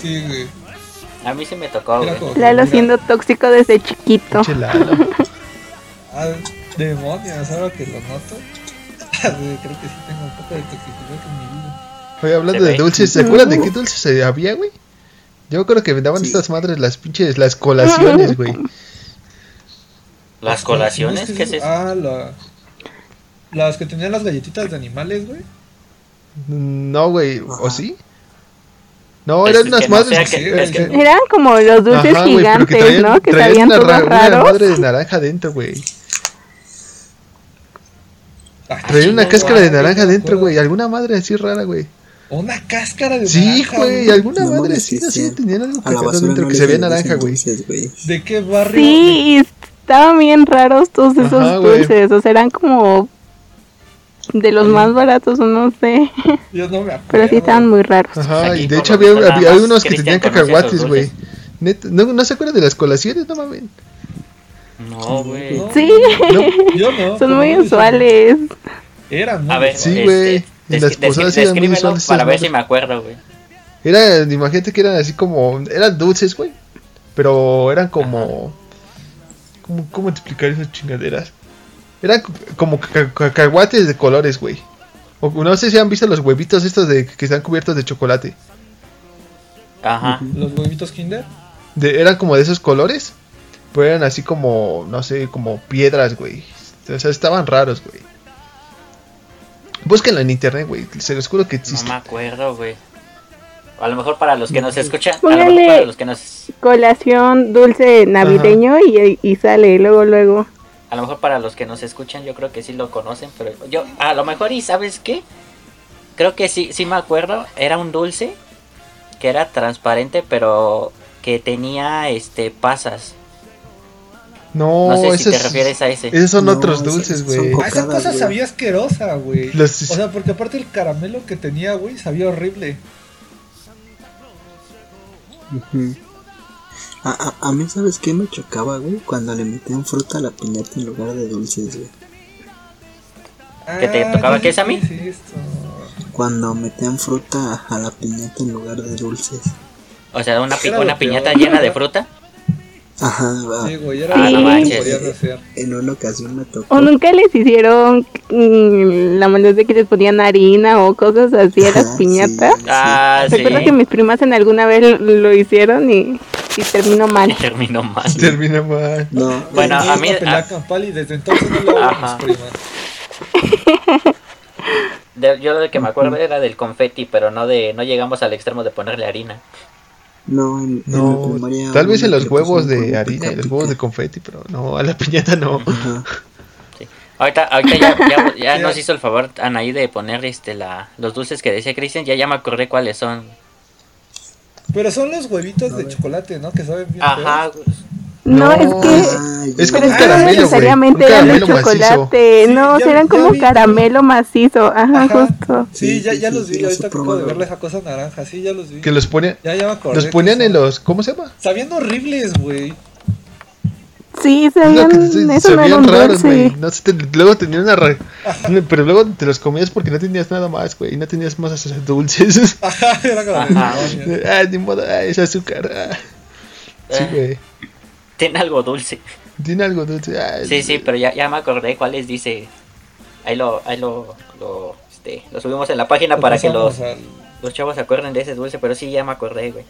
Sí, güey. A mí sí me tocó, Era güey. Lalo mira, siendo tóxico desde chiquito. Pinche Lalo. Ah, demonios, ahora que lo noto. Ah, Creo que sí tengo un poco de toxicidad en mi vida. Oye, hablando Se de dulces, ¿se acuerdan de qué dulces había, güey? Yo creo que vendaban Sí. estas madres las pinches, las colaciones, güey. Las colaciones, ¿Cómo ¿qué es eso? Ah, la... las que tenían las galletitas de animales, güey. No, güey, ¿o sí? No, Es eran que unas madres sé, que... que- es que- Eran como los dulces Ajá, gigantes, traían- ¿no? Que traían sabían una, todos madre de naranja dentro, güey. Ah, Traía una cáscara de naranja no dentro, güey. Alguna madre así rara, güey. Una cáscara de Sí, naranja, güey, alguna No madre así, así, tenían algo que dentro no que se veía naranja, güey. ¿De qué barrio? Sí, estaban bien raros todos esos Ajá, dulces. O sea, eran como de los más baratos, o no sé. Yo no me acuerdo. Pero sí estaban muy raros. Ajá, Aquí, y de hecho había, había unos que tenían cacahuates, güey. ¿no, ¿No se acuerdan de las colaciones? No mames. No, güey. No, Sí, No, Yo no. son muy usuales. Eran muy A ver, Sí, este, güey, en las posadas eran muy usuales para ver si me acuerdo, güey. Era, imagínate que eran así como, eran dulces, güey. Pero eran como, ¿cómo, cómo te explicar esas chingaderas? Eran co- como caca- cacahuates de colores, güey. O no sé si han visto los huevitos estos de que están cubiertos de chocolate. Ajá. Los huevitos Kinder. De, eran como de esos colores. Pero eran así como, no sé, como piedras, güey. O sea, estaban raros, güey. Búsquenlo en internet, güey. Se los juro que No existe. me acuerdo, güey. A lo mejor para los que nos escuchan, a lo mejor para los que nos, Colación dulce navideño y, y sale luego, luego. a lo mejor para los que nos escuchan, yo creo que sí lo conocen, pero yo, a lo mejor y sabes qué, creo que sí, sí me acuerdo, era un dulce que era transparente, pero que tenía, este, pasas. No, No sé si te refieres a ese. esos son No, otros dulces, güey. Ah, esa cosa sabía asquerosa, güey. Los- O sea, porque aparte el caramelo que tenía, güey, sabía horrible. Ujú. A, a, a mí, ¿sabes qué me chocaba, güey? Cuando le metían fruta a la piñata en lugar de dulces, güey. ¿Que te Ah, tocaba qué, es esto. Cuando metían fruta a la piñata en lugar de dulces. O sea, una, pi- una piñata llena de fruta. Ajá, va. Sí, güey, era Ah, lo no que hacer. En una ocasión me tocó. ¿O nunca les hicieron mm, la maldad de que les ponían harina o cosas así a las piñatas? sí, sí. Ah, sí. Recuerdo que mis primas en alguna vez lo- hicieron y, y terminó mal. terminó mal. Termina mal. No, Bueno, a mí- pelea a- campal y desde entonces no lo hago mis primas. de- yo lo de que me acuerdo era del confeti, pero no de no llegamos al extremo de ponerle harina. No, en, en la No, primaria tal vez en los huevos de harina los huevos de confeti, pero no, a la piñata no. Ahorita, ahorita ya, ya, nos hizo el favor Anaí de poner este la los dulces que decía Cristian, ya ya me acordé cuáles son. Pero son los huevitos A de ver. chocolate, ¿no? Que saben bien Ajá, feos. No, es que Es como Pero un no caramelo, güey. necesariamente Un eran de chocolate, Sí, no, ya- eran ya como vi. caramelo macizo, ajá, Ajá. justo. Sí, Sí, ya, sí, ya sí, los vi. Ahorita acabo de probado. ver la cosa naranja. Sí, ya los vi. Que los ponían, Ya, ya me acordé. los ponían en los, ¿cómo se llama? Sabían horribles, güey. Sí, sabían, eso no un raros, güey. dulce. No sé, te- luego tenían una ra- pero luego te los comías porque no tenías nada más, güey, no tenías más dulces. Ajá, era como Ajá. ah, ni modo, ah, es azúcar. ah. Sí, Eh. güey. Tiene algo dulce. Tiene algo dulce. ah, Sí, sí, pero ya, ya me acordé cuáles dice. Ahí lo, ahí lo, lo, este, lo subimos en la página Lo para que los, al- los chavos se acuerden de ese dulce, pero sí ya me acordé, güey.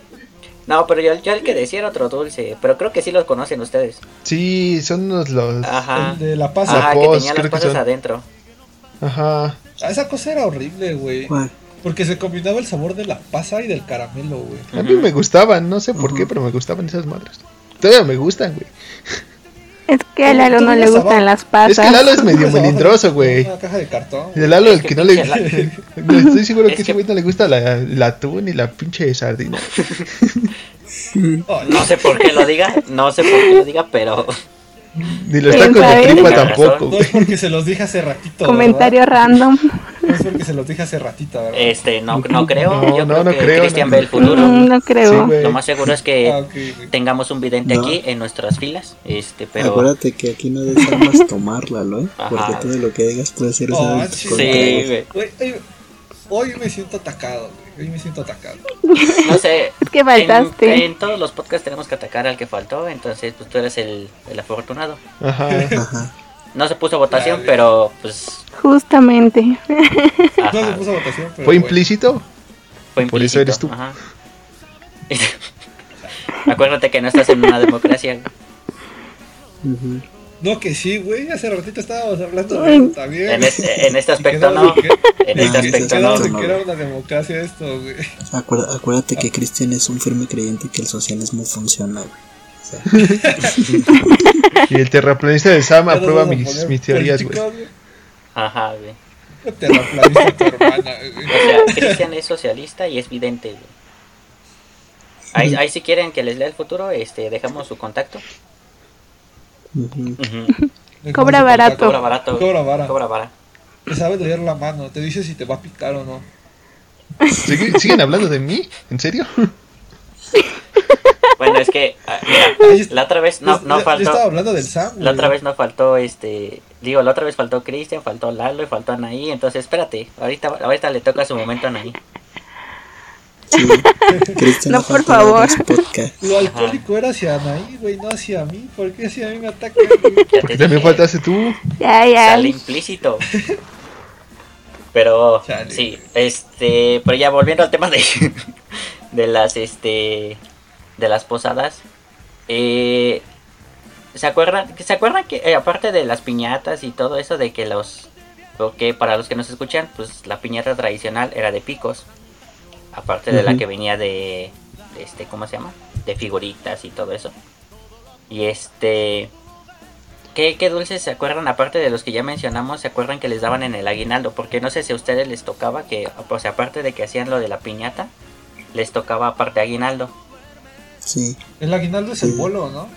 No, pero yo, yo el que decía era otro dulce, pero creo que sí los conocen ustedes. Sí, son unos los. Ajá. el de la pasa. Ajá, que Pos, tenía las que pasas son. adentro. Ajá. Ah, Esa cosa era horrible, güey. Porque se combinaba el sabor de la pasa y del caramelo, güey. A mí me gustaban, no sé por qué, pero me gustaban esas madres. Todavía me gustan, güey. Es que a Lalo no le gustan las Es pasas. que Lalo es medio melindroso, güey. Una caja de cartón. Y de Lalo, Es el que que no le. pinche Estoy seguro que Es ese que- güey no le gusta la, el atún y la pinche sardina. Oh, No sé por qué lo diga, no sé por qué lo diga, pero Ni los ¿Quién tacos de tripa tampoco. No es porque se los dije hace ratito. Comentario random. Es porque se los dije hace ratito, ¿verdad? este, no, no creo. No, Yo no, creo no que creo, Cristian no. ve el futuro. Mm, no Sí, creo. güey. Lo más seguro es que Ah, ok, güey. tengamos un vidente No. aquí en nuestras filas, este, pero Acuérdate que aquí no deseamos tomarla, ¿eh? Ajá. Porque todo lo que digas puede ser Oh, en sí, sí, güey. Hoy, hoy me siento atacado, güey. Hoy me siento atacado. No sé. Es que En, faltaste. en todos los podcasts tenemos que atacar al que faltó, entonces pues tú eres el, el afortunado. Ajá. Ajá. No se puso votación, Dale. pero pues Justamente. ajá, No se puso a votación, pero. ¿Fue bueno. implícito? fue por eso implícito, eres tú. ajá. Acuérdate que no estás en una democracia. No, que sí, güey. Hace ratito estábamos hablando de eso también. En este, en este aspecto no. en que- En este Ah, aspecto no. Que era una democracia esto, güey. Acuérdate, acuérdate que Cristian es un firme creyente que el socialismo funciona, güey. Sea, Y el terraplanista de Sam aprueba mis, teorías, güey. Ajá, güey. Terraplanista tu hermana, güey. O sea, Cristian es socialista y es vidente, güey. Ahí, ahí si quieren que les lea el futuro, este, dejamos su contacto. Cobra barato. Cobra barato. Cobra vara. Cobra vara. Te sabes leer la mano. Te dice si te va a picar o no. ¿Sigue- ¿Siguen hablando de mí? ¿En serio? Bueno, es que, ah, mira, la otra vez no, no yo- Yo estaba faltó. hablando del Sam, La otra vez no faltó este. Digo, la otra vez faltó Cristian, faltó Lalo y faltó Anaí. Entonces, espérate. Ahorita, ahorita le toca su momento a Anaí. Sí. Cristian No, por favor. Lo alcohólico era hacia Anaí, güey, no hacia mí. ¿Por qué hacia mí me? Ya Porque te también faltaste tú. Ya, ya. Sale implícito. Pero, Chale. sí, este. Pero ya volviendo al tema de. De las, este. De las posadas. Eh. ¿Se acuerdan, ¿Se acuerdan que eh, aparte de las piñatas y todo eso de que los... Porque para los que nos escuchan, pues la piñata tradicional era de picos. Aparte de la que venía de, de este, ¿cómo se llama? De figuritas y todo eso. Y este... ¿Qué, ¿Qué dulces se acuerdan? Aparte de los que ya mencionamos, ¿se acuerdan que les daban en el aguinaldo? Porque no sé si a ustedes les tocaba que, sea, aparte de que hacían lo de la piñata, les tocaba aparte aguinaldo. Sí. El aguinaldo es el bolo, ¿no?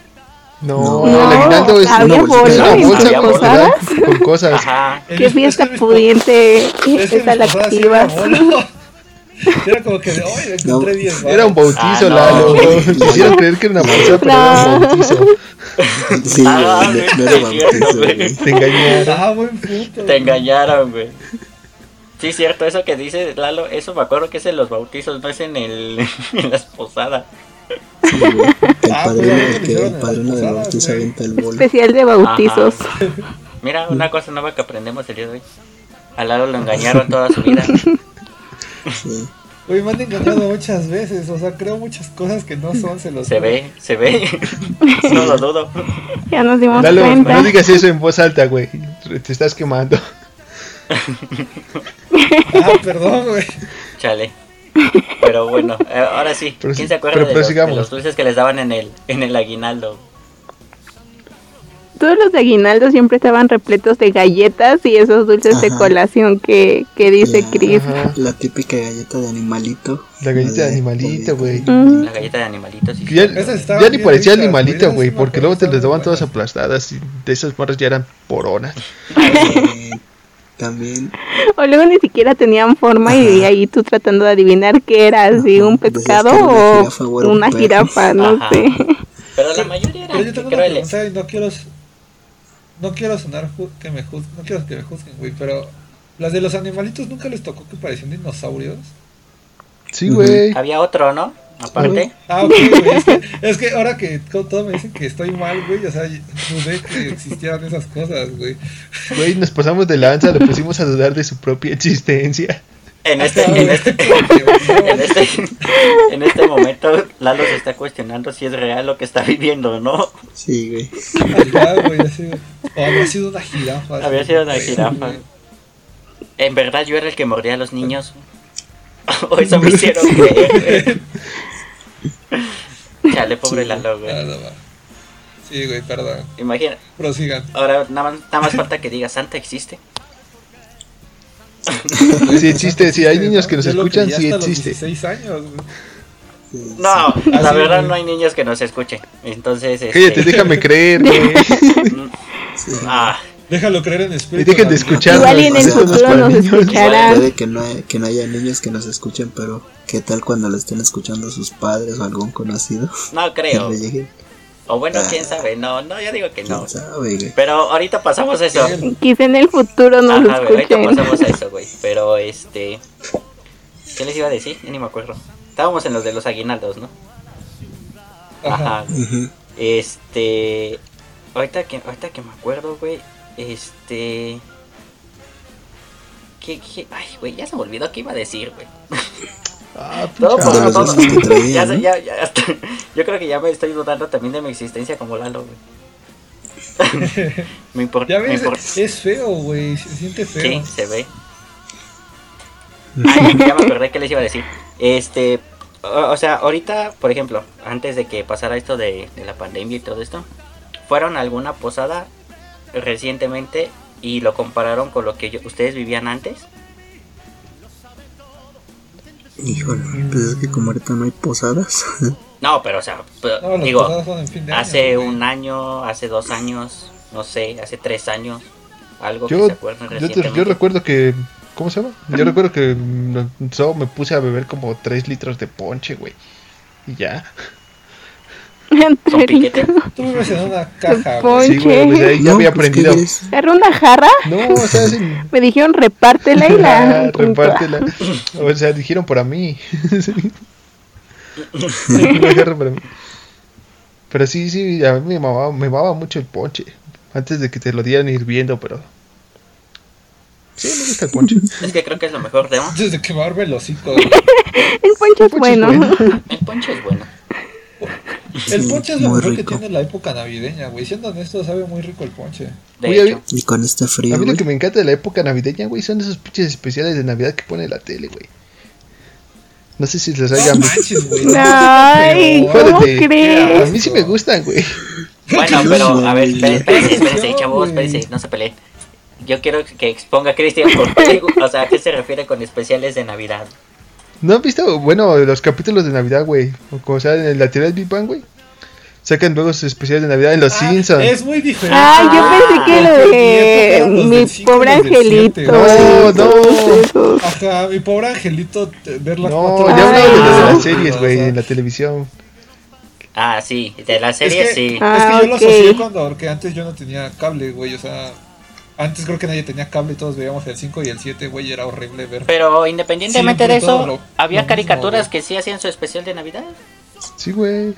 No, No, el aguinaldo es había una bolsita, bolo una bolsa con, posadas. con cosas. Ajá. Qué fiesta es pudiente es que mis esta la sí activas. era como que de hoy le encontré No. 10 Era un bautizo, Ah, no. Lalo. Te hicieron creer que era una bolsa, pero era un bautizo. Sí, Ah, no, era sí es bautizo. Te engañaron. Ah, buen punto. Te engañaron, güey. Sí, cierto, eso que dice Lalo, eso me acuerdo que es en los bautizos, no es en el en las posadas. Sí, güey. El Ah, padrino, pues, el, que, el padrino posadas, bautizo avienta el bolo. Especial de bautizos. Ajá. Mira, una cosa nueva que aprendemos el día de hoy. A Lalo lo engañaron toda su vida. Sí. Güey, me han engañado muchas veces. O sea, creo muchas cosas que no son, se los Se ve, se ve. No lo dudo. Ya nos dimos Lalo, cuenta. no digas eso en voz alta, güey. Te estás quemando. Ah, perdón, güey. Chale. Pero bueno, eh, ahora sí. Pero ¿Quién sí, se acuerda pero de, los, de los dulces que les daban en el, en el aguinaldo? Todos los de aguinaldo siempre estaban repletos de galletas y esos dulces de colación que, que dice La- Chris. Ajá. La típica galleta de animalito. La galleta de de animalito, güey. Ujú. La galleta de animalitos. sí, Ya, ni parecía ricas, animalita, güey, porque luego te les daban todas aplastadas y de esas morras ya eran poronas. También O luego ni siquiera tenían forma y ahí tú tratando de adivinar qué era, Ajá. un pescado era una o jirafa o era un una jirafa, no Ajá. sé. Pero la mayoría Pero yo tengo una pregunta no quiero no quiero sonar que me juzguen, no quiero que me juzguen, güey, pero las de los animalitos nunca les tocó que parecían dinosaurios. Sí, güey. Había otro, ¿no? Aparte. Ah, ok, güey, es que, es que ahora que todos me dicen que estoy mal, güey, o sea, dudé que existieran esas cosas, güey. Güey, nos pasamos de lanza, le pusimos a dudar de su propia existencia. En este, Ajá, en este, en este, en este momento, Lalo se está cuestionando si es real lo que está viviendo, ¿no? Sí, güey. O habría sido una jirafa. Había sido una jirafa. En verdad yo era el que mordía a los niños. O eso me hicieron creer. güey. Chale, pobre Sí. Lalo, güey. Nada más. Sí, güey, perdón. Imagina, Prosigan. ahora nada más, nada más falta que diga Santa existe. Sí existe, si hay niños que nos Yo escuchan, sí los existe. 16 años, güey. Sí, No, la Así, verdad güey. no hay niños que nos escuchen. Entonces, Cállate, este, déjame creer, güey. sí. ah, Déjalo creer en Y espíritu. dejen de escuchar. Igual y en el futuro nos escucharán. Puede que no, hay- que no haya niños que nos escuchen, pero ¿qué tal cuando lo estén escuchando sus padres o algún conocido? no Que creo. O bueno, quién sabe. No, no, yo digo que no. quién sabe, güey. Pero ahorita pasamos a eso. Quizá en el futuro nos Ajá, güey, ahorita escuchen. pasamos a eso, güey. Pero este. ¿Qué les iba a decir? Ya ni me acuerdo. Estábamos en los de los aguinaldos, ¿no? Ajá. Ajá. Ujú. Este. Ahorita que, ahorita que me acuerdo, güey. Este. ¿Qué, qué? Ay, güey, ya se me olvidó qué iba a decir, güey. Ah, Todo por los todo. traía, Ya, ¿no? ya, ya, hasta- yo creo que ya me estoy dudando también de mi existencia como Lalo, güey. me importa. Ya me ves, importa. es feo, güey. Se siente feo. Sí, se ve. Ay, ya me acordé que les iba a decir. Este, o, o sea, ahorita, por ejemplo, antes de que pasara esto de, de la pandemia y todo esto, fueron a alguna posada recientemente y lo compararon con lo que yo- ustedes vivían antes. Híjole, pues es que como ahorita no hay posadas. No, pero o sea, pero, No, las digo, año, hace un año, hace dos años, no sé, hace tres años, algo que Yo, se acuerden yo, te- recientemente. yo recuerdo que. ¿Cómo se llama? Yo recuerdo que solo me puse a beber como 3 litros de ponche, güey. Y ya. Tú vives en una caja, Pon- güey. Sí, güey, pues ahí ya No, había pues, ¿qué aprendido. es? Agarra una jarra, No, o sea, sí, me dijeron repártela y la... Ah, repártela. O sea, dijeron para mí. Sí. Una jarra para mí. Pero sí, sí, a mí me mamaba, me mamaba mucho el ponche. Antes de que te lo dieran hirviendo, pero. Sí, me gusta el ponche. Es que creo que es lo mejor de Antes de quemarme el hocico. El ponche es ponche es bueno. bueno. El ponche es bueno. El Sí, ponche es lo muy mejor que rico. tiene la época navideña, güey. Siendo honesto, sabe muy rico el ponche. De Oye, hecho. Y con este frío, A mí lo que me encanta de la época navideña, güey, son esos pinches especiales de Navidad que pone la tele, güey. No sé si les No hayan visto. güey. Ay, ¿cómo. A crees? mí sí me gustan, güey. Bueno, no pero a ver, espérense, espérense, No, chavos, espérense, no se peleen. Yo quiero que exponga a Cristian por qué, o sea, ¿a qué se refiere con especiales de Navidad? ¿No han visto, bueno, los capítulos de Navidad, güey? O Como sea, en la teoría del Big Bang, güey. Sacan luego sus especiales de Navidad en Los Ah, Simpsons. Es muy diferente. Ay, yo Ah, pensé que lo de los mi pobre los angelito. No, no. Ajá, mi pobre angelito, te- ver las No, cuatro ya hablaba de los las series, güey, en la televisión. Ah, sí, de la Es serie que, sí. es que Ah, yo lo ok. asocié cuando, porque antes yo no tenía cable, güey, o sea, antes creo que nadie tenía cable y todos veíamos el 5 y el 7, güey, y era horrible ver. Pero independientemente Siempre de eso, lo- había lo caricaturas mismo, que sí hacían su especial de Navidad. Sí, güey.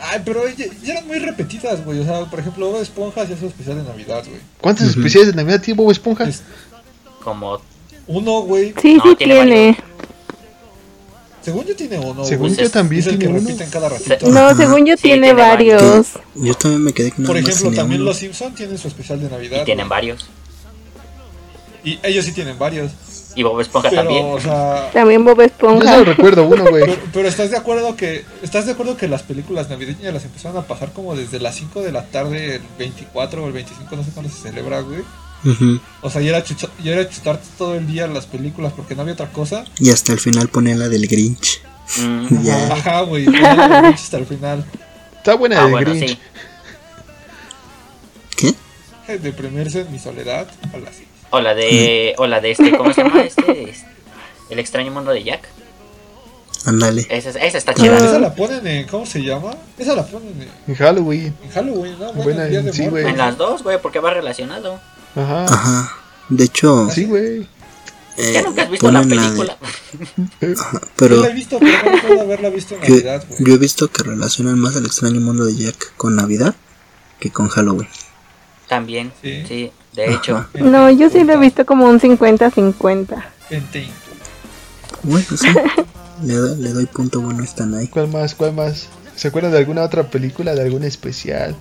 Ay, pero ya, ya eran muy repetidas, güey, o sea, por ejemplo, Bob Esponja hacía su especial de Navidad, güey. ¿Cuántos especiales de Navidad tiene Bob Esponja? Es- Como, Uno, güey, Sí, No, sí tiene tiene. según yo tiene uno, Según pues yo también es el que tiene uno. repiten cada ratito. No, según yo Sí, tiene tiene varios. varios. Yo también me quedé con Por ejemplo, también uno. los Simpsons tienen su especial de Navidad. y tienen varios. Y ellos sí tienen varios. Y Bob Esponja Pero, también. o sea, También Bob Yo Esponja. solo recuerdo uno, güey. pero, pero estás de acuerdo que estás de acuerdo que las películas navideñas las empezaron a pasar como desde las 5 de la tarde, el 24 o el 25, no sé cuándo se celebra, güey. O sea, ya era, chucha- ya era chutarte todo el día las películas porque no había otra cosa. Y hasta el final ponían la del Grinch. Mm. Ya. Ajá, güey, hasta el final. Está buena Ah, de bueno, Grinch. sí. ¿Qué? Deprimirse en mi soledad a las 6. O la de, o la de este, ¿cómo se llama? Este, este, El extraño mundo de Jack. Ándale. Esa, esa está Ah. chida. Esa la ponen en, ¿cómo se llama? Esa la ponen en, En Halloween. en Halloween, ¿no? Bueno, Buena, en de sí. En las dos, güey, porque va relacionado. Ajá. Ajá. De hecho, Sí, güey. eh, ¿Ya nunca has visto la ponen la de- película? Yo pero la he visto, pero no recuerdo haberla visto en yo, Navidad, güey. yo he visto que relacionan más el extraño mundo de Jack con Navidad que con Halloween. También, Sí. sí, de hecho. Ajá. No, yo sí lo he visto como un 50-50. Vente. Bueno, sí. le, do- le doy punto bueno a Stanai. ¿Cuál más? ¿Cuál más? ¿Se acuerdan de alguna otra película? ¿De algún especial?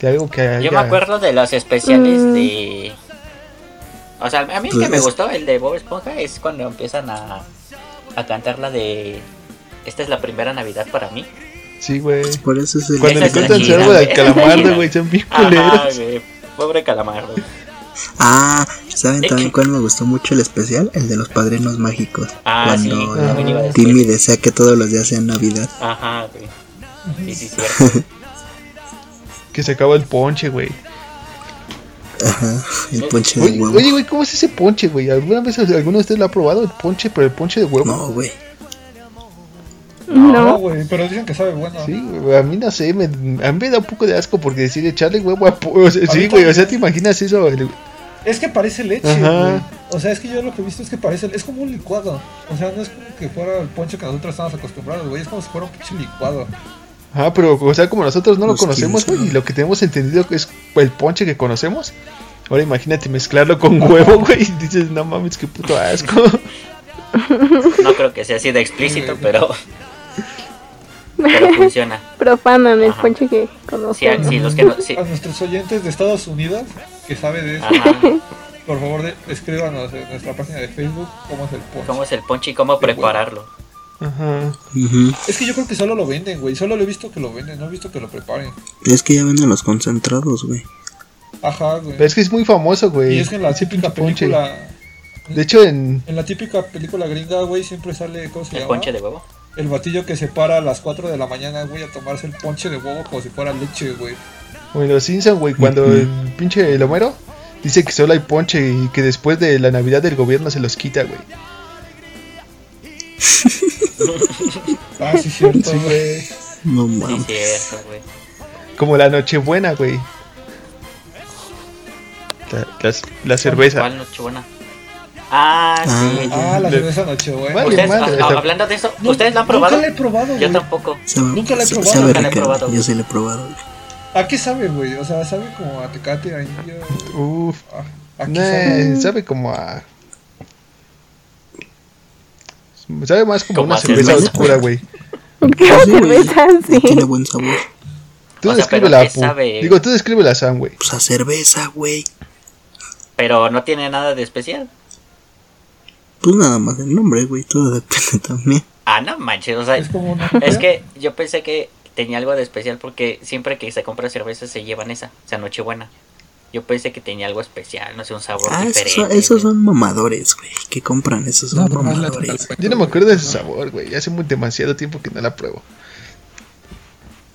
¿De algo que haya... Yo me acuerdo de los especiales Mm. de... O sea, a mí el que Pues me gustó, el de Bob Esponja, es cuando empiezan a, a cantar la de... Esta es la primera Navidad para mí. Sí, güey. Por eso es el. Cuando le güey, esa está calamardo, güey, son bien Ajá, culeros. güey. Pobre calamardo. Ah, ¿saben también cuál me gustó mucho el especial? El de los padrinos mágicos. Ah, sí, Cuando también iba a. Timmy desea que todos los días sean Navidad. Ajá, güey. Sí, sí, cierto. Que se acaba el ponche, güey. Ajá, el ponche de Oye, huevo. oye, güey, ¿cómo es ese ponche, güey? ¿Alguna vez alguno de ustedes lo ha probado? El ponche, pero el ponche de huevo. No, güey. No, No. güey, pero dicen que sabe bueno. Sí, güey, a mí no sé, me, a mí me da un poco de asco porque decir echarle huevo a po- o sea, A Sí, güey, o sea, ¿te imaginas eso? Es que parece leche, güey. O sea, es que yo lo que he visto es que parece. Es como un licuado. O sea, no es como que fuera el ponche que nosotros estamos acostumbrados, güey. Es como si fuera un pinche licuado. Ajá, pero, o sea, como nosotros no lo conocemos, güey, y lo que tenemos entendido que es el ponche que conocemos. Ahora imagínate mezclarlo con huevo, güey, y dices, no mames, qué puto asco. No creo que sea así de explícito, pero... Pero funciona. Profanan el Ajá. ponche que Sí, conocemos. sí, los que no... Sí. A nuestros oyentes de Estados Unidos que sabe de eso, Ajá. por favor, de- escríbanos en nuestra página de Facebook cómo es el ponche. ¿Cómo es el ponche y cómo prepararlo? Ajá. Es que yo creo que solo lo venden, güey. Solo lo he visto que lo venden, no he visto que lo preparen. Es que ya venden los concentrados, güey. Ajá, güey. Pero es que es muy famoso, güey. Y es que en la típica ponche. película. De hecho, en. En la típica película gringa, güey, siempre sale, ¿cómo se ¿El llama? ponche de huevo? El batillo que se para a las 4 de la mañana, güey, a tomarse el ponche de huevo como si fuera leche, güey. O en los Simpsons, güey, cuando el pinche el Homero dice que solo hay ponche y que después de la Navidad del gobierno se los quita, güey. Ah, sí, cierto. Sí, güey. No Sí, mames. cierto, güey. Como la Nochebuena, güey. La, las- la cerveza. ¿Cuál Nochebuena? Ah, sí. Ah, la cerveza Nochebuena. Vale, ¿Ustedes, madre, ah, está- hablando de eso, No, ¿ustedes la han probado? Nunca la he probado, Yo güey. tampoco. Sabe, Nunca la he probado, sabe nunca la he probado. Yo sí la he probado. ¿A qué sabe, güey? O sea, sabe como a tecate, a indio. Uf. ¿A, a qué sabe? sabe como a. Sabe más como, Como una a cerveza cerveza. oscura, güey. ¿Qué cerveza? Sí. Tiene buen sabor. Tú O sea, descríbela, ¿qué Pu. sabe? Digo, tú descríbela, Sam, güey. Pues a cerveza, güey. Pero no tiene nada de especial. Pues nada más el nombre, güey. Todo depende también. Ah, no manches, o sea, Es como una. es que yo pensé que tenía algo de especial porque siempre que se compra cerveza se llevan esa, o sea, Nochebuena. Yo pensé que tenía algo especial, no sé, un sabor Ah, esos diferente. son, esos son mamadores, güey. ¿Qué compran? Esos son No, mamadores. Yo no me acuerdo de ese sabor, güey. Hace muy demasiado tiempo que no la pruebo.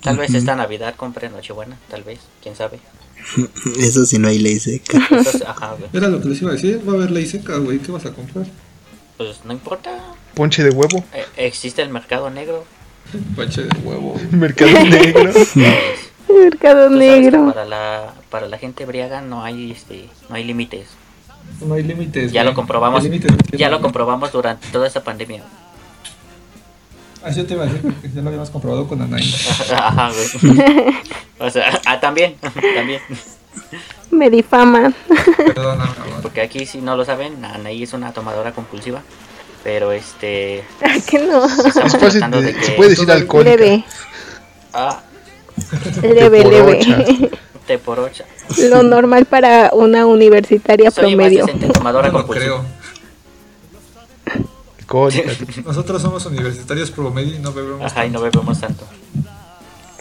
Tal vez esta Navidad compre Nochebuena, tal vez, quién sabe. Eso sí no hay ley seca. Entonces, ajá, güey. Era lo que les iba a decir. Va a haber ley seca, güey. ¿Qué vas a comprar? Pues no importa, Ponche de huevo. eh, existe el mercado negro. Ponche de huevo. Mercado negro. Mercado negro. para la para la gente briaga no hay este no hay límites. No hay límites. Ya güey. lo comprobamos. Ya lo comprobamos durante toda esta pandemia. Así yo te iba a decir que ya lo habíamos comprobado con Anaí. Ajá, güey. O sea, ah, también, también. Me difaman. Perdóname. Porque aquí si no lo saben, Anaí es una tomadora compulsiva. Pero este ¿A qué no? fácil tratando de- de se que puede decir alcohólica. Leve, ah, leve, leve. ocha. 7 por 8. Lo normal para una universitaria Soy promedio. tomadora No lo compulsiva. creo. Alcohólica. Nosotros somos universitarios promedio y no bebemos. Ajá, y no bebemos tanto.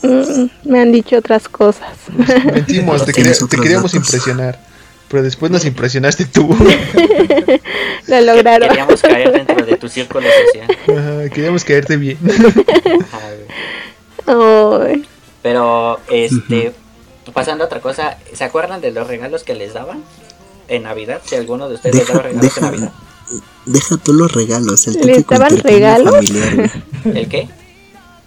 Mm, me han dicho otras cosas. Mentimos, te, quería- queríamos datos. impresionar. Pero después nos impresionaste tú. Lo lograron. Queríamos caer dentro de tu círculo social. Ajá, queríamos caerte bien. Pero, este, pasando a otra cosa, ¿se acuerdan de los regalos que les daban en Navidad? Si alguno de ustedes les daba regalos en Navidad. deja tú los regalos, el ¿Les daban regalos? familiar. ¿El qué?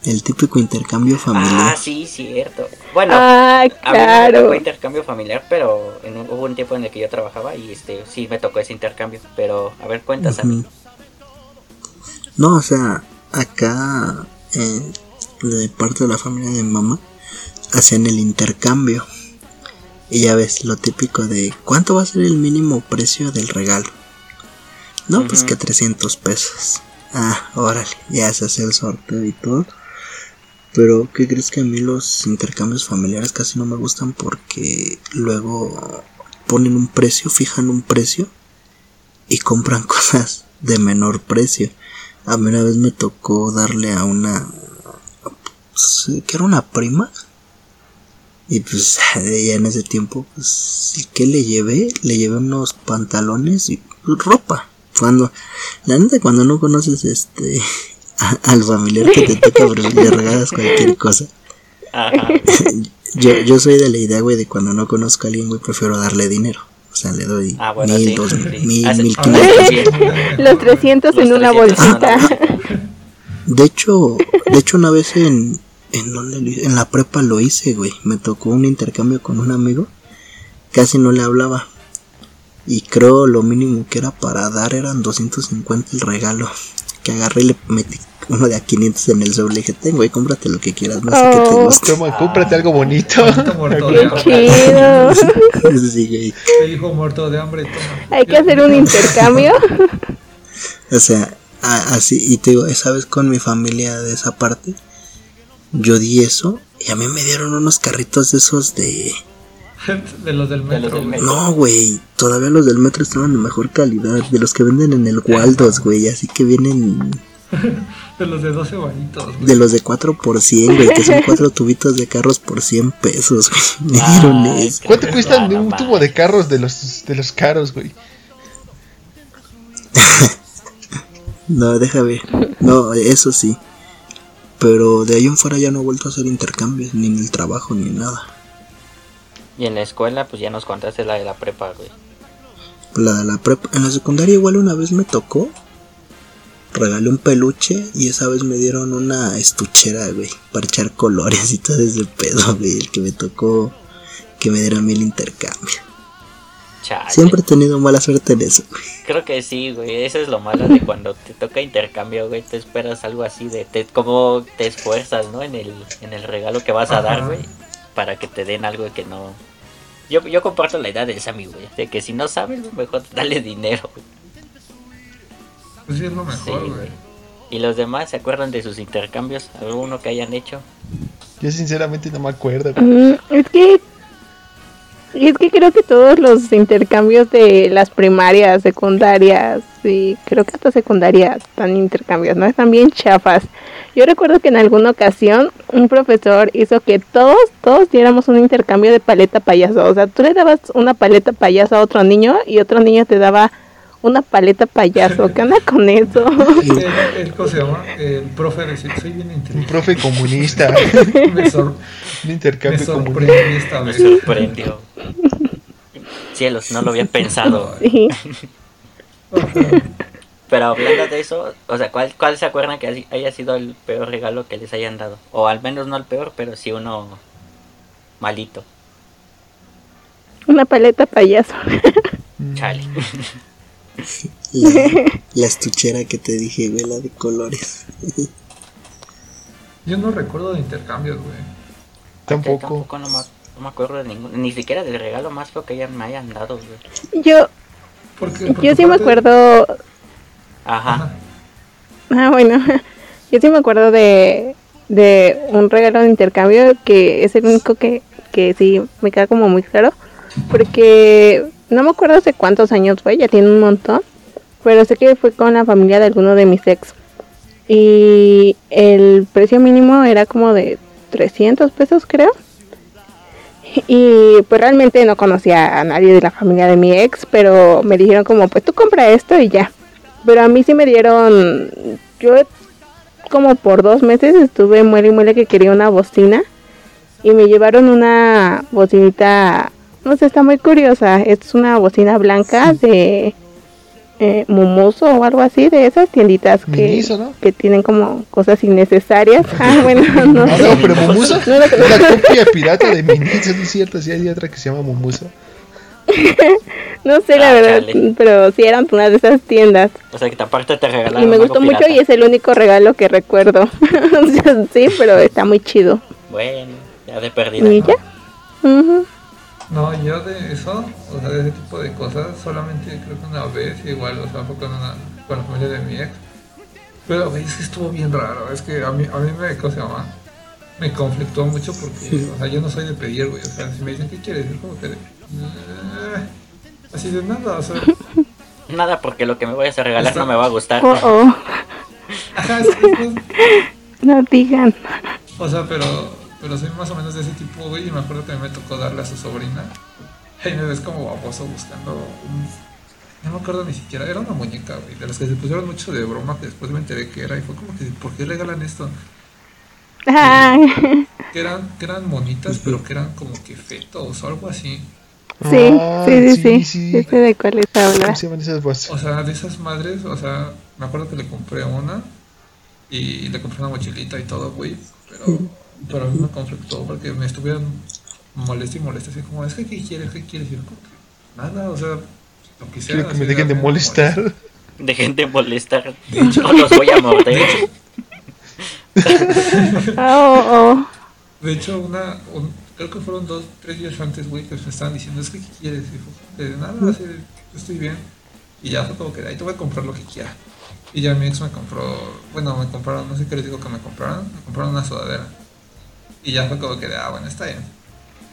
El típico intercambio familiar. Ah, sí, cierto. Bueno, ah, a mí no me claro. tocó intercambio familiar, pero en un- hubo un tiempo en el que yo trabajaba y este sí me tocó ese intercambio. Pero, a ver, cuentas a mí. No, o sea, acá eh, de parte de la familia de mi mamá hacían el intercambio. Y ya ves, lo típico de ¿cuánto va a ser el mínimo precio del regalo? No, pues que 300 pesos. Ah, órale, ya se hace el sorteo y todo. Pero, ¿qué crees que a mí los intercambios familiares casi no me gustan? Porque luego ponen un precio, fijan un precio y compran cosas de menor precio. A mí una vez me tocó darle a una que era una prima y pues ella en ese tiempo pues ¿qué le llevé? Le llevé unos pantalones y ropa. Cuando la neta cuando no conoces este al familiar que te toca pues, le regalas cualquier cosa. Ajá. Yo, yo soy de la idea, güey, de cuando no conozco a alguien, güey, prefiero darle dinero. O sea, le doy Ah, bueno, mil, sí, dos sí. mil, Hace- mil quinientos. Los 300 en Los una 300 en una bolsita. De hecho, de hecho una vez en en donde en la prepa lo hice, güey. Me tocó un intercambio con un amigo. Casi no le hablaba. Y creo lo mínimo que era para dar eran 250 el regalo. Que agarré y le metí uno de a 500 en el sobre. Le dije, ten, güey, cómprate lo que quieras. No sé qué te Oh. gusta. Toma, cómprate algo bonito. Muerto de Qué hambre. chido. Sí, güey. El hijo muerto de hambre. toma. Hay que hacer un intercambio. O sea, a- así, y te digo, esa vez con mi familia de esa parte, yo di eso y a mí me dieron unos carritos de esos de... De los del De los metro. del güey. metro. No, güey, todavía los del metro estaban de mejor calidad, de los que venden en el Waldos, güey, así que vienen De los de 12 varitos. güey. de los de 4 por 100, güey, que son cuatro tubitos de carros por 100 pesos, güey. Me dieron eso. ¿Cuánto cuestan de un tubo de carros de los de los caros, güey? No, deja ver. No, eso sí. Pero de ahí en fuera ya no he vuelto a hacer intercambios, ni en el trabajo, ni en nada. Y en la escuela, pues ya nos contaste la de la prepa, güey. La de la prepa. En la secundaria igual una vez me tocó. Regalé un peluche y esa vez me dieron una estuchera, güey. Para echar colores y todo ese pedo, güey. El que me tocó que me dieran mil intercambio. Chale. Siempre he tenido mala suerte en eso, güey. Creo que sí, güey. Eso es lo malo de cuando te toca intercambio, güey. Te esperas algo así de te, como te esfuerzas, ¿no? En el, en el regalo que vas a dar, güey. Para que te den algo que no. Yo, yo comparto la idea de Sammy, güey. De que si no sabes, mejor dale dinero, güey. Pues sí, es lo Sí, mejor, güey. güey. ¿Y los demás se acuerdan de sus intercambios? ¿Alguno que hayan hecho? Yo sinceramente no me acuerdo. güey. Mm, es que es que creo que todos los intercambios de las primarias, secundarias y creo que hasta secundaria están intercambios, ¿no? Están bien chafas. Yo recuerdo que en alguna ocasión un profesor hizo que todos, todos diéramos un intercambio de paleta payaso. O sea, tú le dabas una paleta payaso a otro niño y otro niño te daba una paleta payaso. ¿Qué onda con eso? El, el- ¿Cómo se llama? El profe decía, soy bien Un profe comunista. Me, sor- Un me intercambio comunista. sorprendí esta Me sorprendió. Cielos, no lo había pensado. Sí. Pero hablando de eso, o sea, ¿cuál, ¿cuál se acuerdan que haya sido el peor regalo que les hayan dado? O al menos no el peor, pero sí uno malito. Una paleta payaso. Chale. La, la estuchera que te dije, güey, la de colores. Yo no recuerdo de intercambios, güey. Tampoco. Tampoco no me, no me acuerdo de ninguno. Ni siquiera del regalo más feo que ya me hayan dado, güey. Yo, yo sí me acuerdo Ajá. Ah, bueno, yo sí me acuerdo de, de un regalo de intercambio que es el único que, que sí me queda como muy claro. Porque no me acuerdo hace cuántos años fue, ya tiene un montón. Pero sé que fue con la familia de alguno de mis ex. Y el precio mínimo era como de 300 pesos, creo. Y pues realmente no conocía a nadie de la familia de mi ex, pero me dijeron como, pues tú compra esto y ya. Pero a mí sí me dieron, yo como por dos meses estuve muere y muere que quería una bocina y me llevaron una bocinita, no sé, está muy curiosa, es una bocina blanca de eh, Mumuso o algo así, de esas tienditas que, Miniso, ¿no? que tienen como cosas innecesarias. Ah, bueno, no Ah, sé. no, pero Mumuso No es la copia pirata de Miniso, ¿no es cierto? Sí, hay otra que se llama Mumuso. No sé la Ah, verdad, chale. pero sí eran una de esas tiendas. O sea que aparte te regalaron Y me gustó mucho pirata. y es el único regalo que recuerdo. Sí, pero está muy chido. Bueno, ya de perdida. ¿Y ¿no? ya? Ujú. No, yo de eso, o sea, de ese tipo de cosas, solamente creo que una vez, igual, o sea, fue con, una, con la familia de mi ex. Pero, güey, es que estuvo bien raro, es que a mí, a mí me, ¿cómo se llama? Me conflictó mucho porque, o sea, yo no soy de pedir, güey, o sea, si me dicen, ¿qué quieres? Es como que, de, "Eh", así de nada, o sea, Nada, porque lo que me vayas a regalar Está- no me va a gustar. Oh, oh. ajá, es, es- No digan. o sea, pero, pero soy más o menos de ese tipo, güey, y me acuerdo que me tocó darle a su sobrina. Y me ves como baboso buscando un... No me acuerdo ni siquiera, era una muñeca, güey, de las que se pusieron mucho de broma, que después me enteré que era, y fue como que, ¿por qué regalan esto? Ay, Que eran, que eran monitas, pero que eran como que fetos o algo así. sí, Ah, sí, sí, sí, sí. sí. de cuáles ¿Cómo hablas. se llaman esas voces? O sea, de esas madres, o sea, me acuerdo que le compré una y le compré una mochilita y todo, güey, pero, pero a mí me conflictó porque me estuvieron molesta y molesta, así como, es que, ¿qué quieres? ¿Qué quieres? Y yo, nada, o sea, lo que sea. Quiero que así me dejen de molestar. Dejen de molestar. No los voy a morder. Oh, oh. De hecho, una, un- creo que fueron dos, tres días antes, güey, que me estaban diciendo, es que, ¿qué quieres? Y fue, de nada, así, de, estoy bien. Y ya fue como que, ahí te voy a comprar lo que quiera. Y ya mi ex me compró, bueno, me compraron, no sé qué les digo que me compraron, me compraron una sudadera. Y ya fue como que, de, ah, bueno, está bien.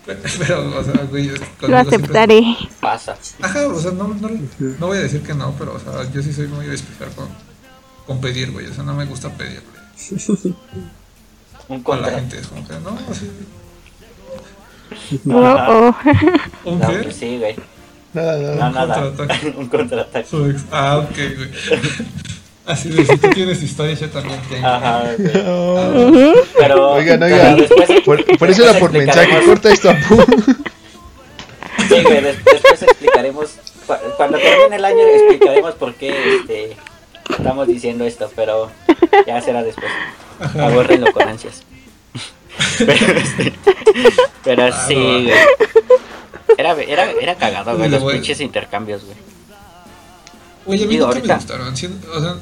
Pero, o sea, güey, Lo conmigo siempre- aceptaré. Pasa. Ajá, o sea, no, no, no voy a decir que no, pero, o sea, yo sí soy muy especial con, con pedir, güey. O sea, no me gusta pedir, güey. Un Con la gente, es como que, no, así. Oh, oh. ¿Un No, qué? pues sí, güey. Nada, No, nada. nada. contraataque. Un contraataque. Su ex- Ah, ok, güey. Así de, si tú tienes historia, yo también tengo. Ajá. Oh. Pero. Oigan, pero oigan. después- Por, por eso era por mensaje. Corta esto a pu- Sí, güey, des- después explicaremos. cu- Cuando termine el año explicaremos por qué este, estamos diciendo esto, pero ya será después. Abórrenlo con ansias. Pero, este, pero Ah, sí, no. güey. Era, era, era cagado, güey, Lo los pinches intercambios, güey. Oye, a mí Digo, nunca ahorita- me gustaron. o, sea,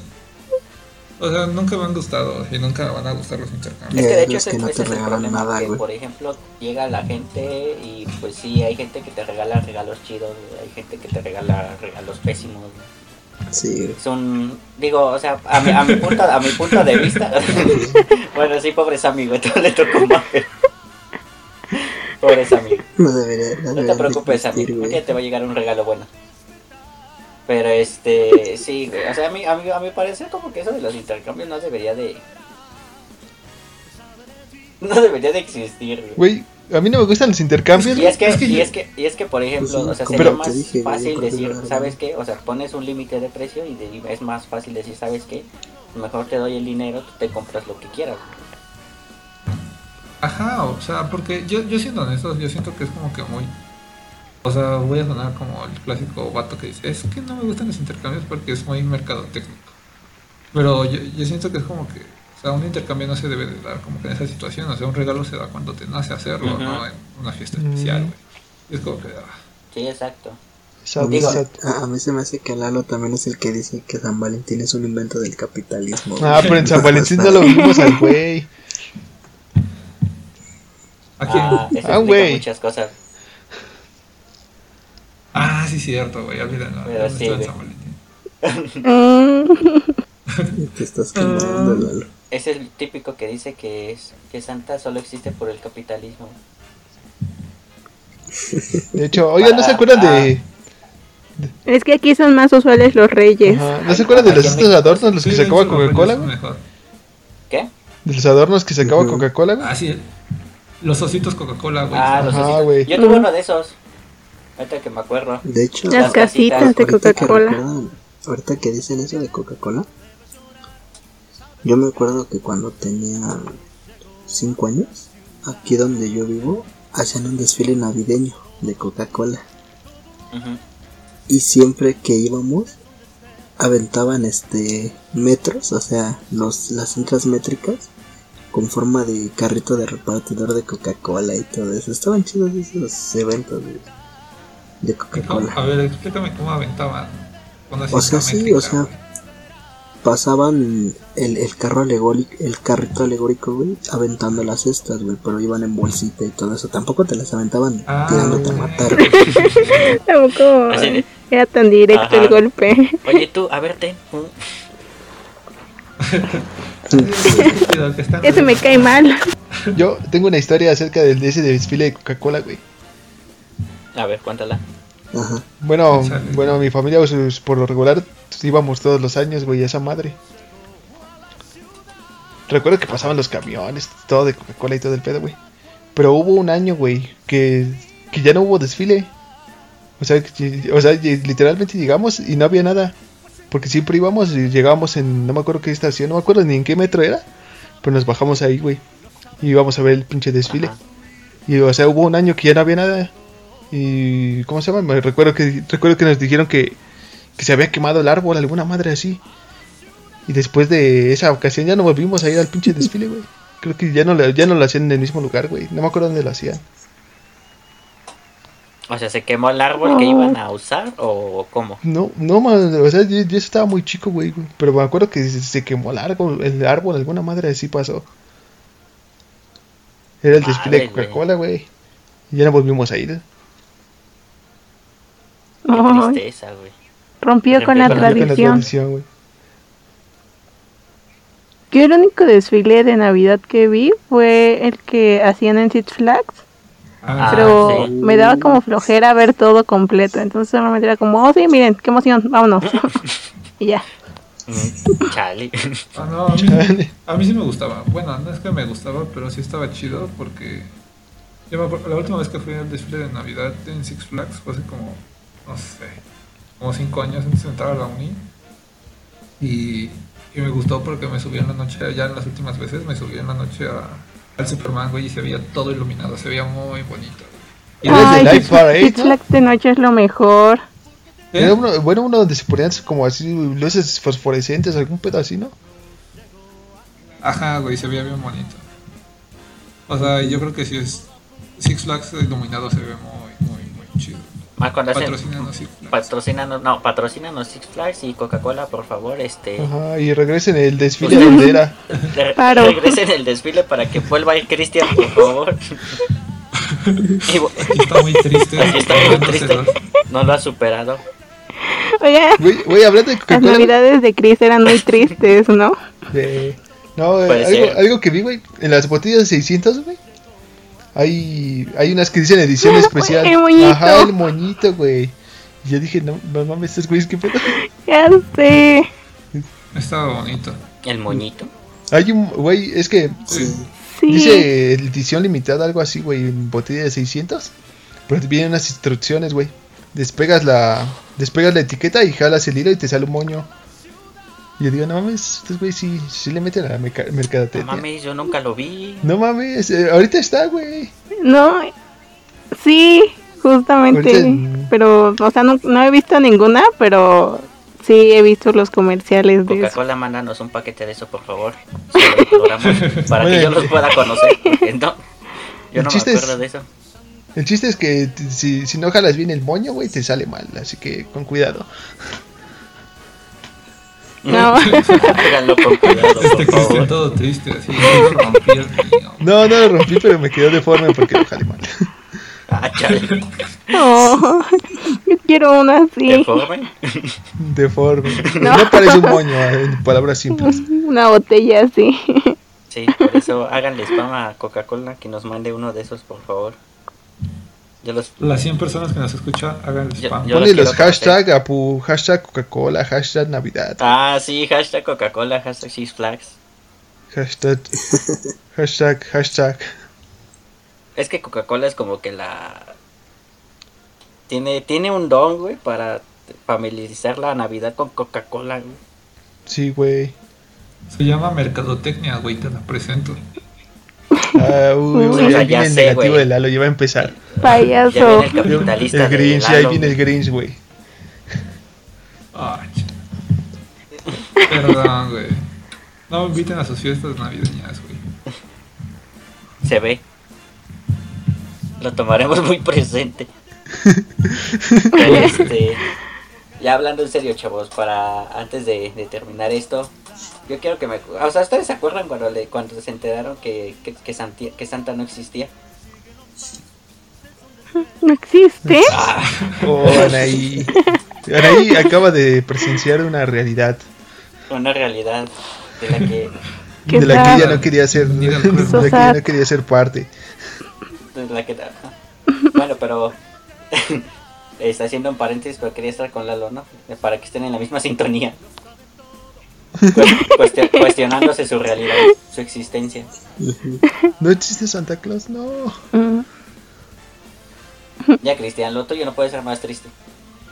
o sea, nunca me han gustado y nunca me van a gustar los intercambios. Es que de hecho Es que ese, no ese te es el problema, nada, que güey. por ejemplo llega la gente y pues sí, hay gente que te regala regalos chidos, hay gente que te regala regalos pésimos. Sí, Es un, digo, o sea, a mi, a mi, punto, a mi punto de vista, bueno, sí, pobre Sammy, todo le tocó mal. Pobre Sammy. no debería. No, No te preocupes, Sammy, un día te va a llegar un regalo bueno. Pero este, sí, güey, o sea, a mí, a mí, a mi parecer como que eso de los intercambios no debería de... No debería de existir, güey. Güey, a mí no me gustan los intercambios. Y es que, Es que y yo- es que, y es que por ejemplo, Pues o sea, sería más dije, fácil decir, ¿sabes qué? O sea, pones un límite de precio y de- es más fácil decir, ¿sabes qué? Mejor te doy el dinero, tú te compras lo que quieras. Ajá, o sea, porque yo, yo siendo honesto, yo siento que es como que muy... O sea, voy a sonar como el clásico vato que dice, es que no me gustan los intercambios porque es muy mercadotécnico. Pero yo, yo siento que es como que, o sea, un intercambio no se debe de dar como que en esa situación, o sea, un regalo se da cuando te nace hacerlo, no en una fiesta Mm. especial, güey. Y es como que, ah, Sí, exacto. Exacto, Digo- exacto. A, a mí se me hace que Lalo también es el que dice que San Valentín es un invento del capitalismo. Ah, pero en San Valentín no lo vimos al güey. ¿a quién? Ah, eso Ah, güey. muchas cosas. Sí, cierto, güey, olvídalo. Pero sí, en. Te estás quemando, Lalo. Es el típico que dice que es que Santa solo existe por el capitalismo. De hecho, oigan, ¿no se acuerdan de. Es que aquí son más usuales los reyes. Ajá, ¿No se acuerdan de los estos adornos, los que sacaba eso lo Coca-Cola. ¿Qué? De los adornos que sacaba Ujú. Coca-Cola. Ah, sí. Los ositos Coca-Cola, güey. Ah, los ositos. güey. Yo tuve uno de esos. Ahorita que me acuerdo. De hecho, Las Las casitas casitas, de ahorita que Coca-Cola. ahorita que dicen eso de Coca-Cola, yo me acuerdo que cuando tenía 5 años, aquí donde yo vivo, hacían un desfile navideño de Coca-Cola. Y siempre que íbamos, aventaban este metros, o sea, los, las cintas métricas, con forma de carrito de repartidor de Coca-Cola y todo eso. Estaban chidos esos eventos de, de. Coca-Cola. A ver, explícame cómo aventaban. O sea, sí, o sea, pasaban el, el carro alegórico, el carrito alegórico, güey, aventando las cestas, güey, pero iban en bolsita y todo eso. Tampoco te las aventaban Ah, tirándote a matar, güey. Tampoco Así era tan directo Ajá. el golpe. Oye, tú, a ver, ten. Estúpido, que están- Ese me cae mal. Yo tengo una historia acerca del de ese desfile de Coca-Cola, güey. A ver, cuéntala. Ajá. Bueno, bueno, mi familia pues, por lo regular íbamos todos los años, güey, a esa madre. Recuerdo que pasaban los camiones, todo de Coca-Cola y todo el pedo, güey. Pero hubo un año, güey, que, que ya no hubo desfile. O sea, que- o sea, literalmente llegamos y no había nada. Porque siempre íbamos y llegábamos en, no me acuerdo qué estación, no me acuerdo ni en qué metro era. Pero nos bajamos ahí, güey. Y íbamos a ver el pinche desfile. Ajá. Y o sea, hubo un año que ya no había nada. Y ¿cómo se llama? Me recuerdo que recuerdo que nos dijeron que, que se había quemado el árbol, alguna madre así. Y después de esa ocasión ya no volvimos a ir al pinche desfile, güey. Creo que ya no lo, ya no lo hacían en el mismo lugar, güey. No me acuerdo dónde lo hacían. O sea, ¿se quemó el árbol que iban a usar o cómo? No, no, man, o sea, yo, yo estaba muy chico, güey. Pero me acuerdo que se, se quemó el árbol, el árbol, alguna madre así pasó. Era el desfile de. Coca-Cola, güey. Y ya no volvimos a ir. Qué Ay, tristeza, güey. rompió con la Rompió Con la tradición. güey. Yo el único desfile de Navidad que vi fue el que hacían en Six Flags. Ah, pero sí. me daba como flojera ver todo completo. Entonces solamente era como, oh sí, miren, qué emoción, vámonos. y ya. Mm, Chale. Ah, no, a mí, a mí sí me gustaba. Bueno, no es que me gustaba, pero sí estaba chido porque yo me acuerdo, la última vez que fui al desfile de Navidad en Six Flags fue hace como, no sé, como cinco años antes de entrar a la uni. Y, y me gustó porque me subí en la noche, ya en las últimas veces, me subí en la noche a, al Superman, güey, y se veía todo iluminado, se veía muy bonito. Y era el de Ay, ¿no? Flags de noche es lo mejor. ¿Eh? Era uno, bueno, uno donde se ponían como así luces fosforescentes, algún pedo así, ¿no? Ajá, güey, se veía bien bonito. O sea, yo creo que si es Six Flags iluminado se ve muy, muy, muy chido. Más cuando hacen Patrocínanos Six Flags. patrocínanos, no, patrocínanos Six Flags y Coca-Cola, por favor, este Ajá, y regresen el desfile Pues- donde era. re- Paro. regresen el desfile para que vuelva a ir Cristian, por favor. Aquí está muy triste. Aquí está muy triste. No lo ha superado. De las navidades de Chris eran muy tristes, ¿no? de- No, eh, algo, ser. algo que vi, güey, en las botellas de 600, güey. Hay, hay unas que dicen edición especial. El moñito. Ajá, el moñito, güey. Y yo dije, no, no mames, estos güeyes, qué pedo. Ya sé. Estaba bonito. El moñito. Hay un, güey, es que Sí. Sí. dice edición limitada, algo así, güey, en botella de 600. Pero te vienen unas instrucciones, güey. Despegas la, despegas la etiqueta y jalas el hilo y te sale un moño. Y yo digo, no mames, estos güeyes sí, sí le meten a la merca- No mercadotecnia. mames, yo nunca lo vi. No mames, eh, ahorita está, güey. No, sí, justamente. Ahorita- Pero, o sea, no, no he visto ninguna, pero sí he visto los comerciales de. Coca-Cola, mándanos un paquete de eso, por favor. para que yo los pueda conocer. no, yo El no me chiste es- acuerdo de eso. El chiste es que si, si no jalas bien el moño, güey, te sale mal. Así que con cuidado. No. Con Este todo triste, así. No, no lo rompí, pero me quedó deforme porque lo jalé mal. Ah, chale. No, yo quiero una así. ¿Deforme? Deforme. No. No, parece un moño, eh, en palabras simples. Una botella así. Sí, por eso háganle spam a Coca-Cola que nos mande uno de esos, por favor. Yo los, Las 100 personas que nos escuchan, hagan spam. yo- Ponle los los hashtag Apu, hashtag Coca-Cola, hashtag Navidad, Ah, sí, hashtag Coca-Cola, hashtag Six Flags. hashtag, hashtag, hashtag. Es que Coca-Cola es como que la... Tiene, tiene un don, güey, para familiarizar la Navidad con Coca-Cola, güey. Sí, güey. Se llama mercadotecnia, güey, te la presento. Ah, uy, O uy, ya viene el negativo güey. de Lalo, ya va a empezar. Ya Payaso. viene el capitalista El de Grinch, ahí viene el. Grinch, güey. Ay, ch- Perdón, güey. No me inviten a sus fiestas navideñas, güey. Se ve. Lo tomaremos muy presente. este, ya hablando en serio, chavos, para antes de, de terminar esto, yo quiero que me... O sea, ¿ustedes se acuerdan cuando, le, cuando se enteraron que, que, que Santi- que Santa no existía? No existe. Oh, Anaí. Anaí acaba de presenciar una realidad Una realidad de la que, ¿Qué de la que ella no quería ser, de la que ella no quería ser parte. de la que Bueno, pero... Está haciendo un paréntesis, pero quería estar con Lalo, ¿no? Para que estén en la misma sintonía. Cuestio- cuestionándose su realidad, su existencia. No existe Santa Claus, no. Mm. Ya, Cristian, lo tuyo no puede ser más triste.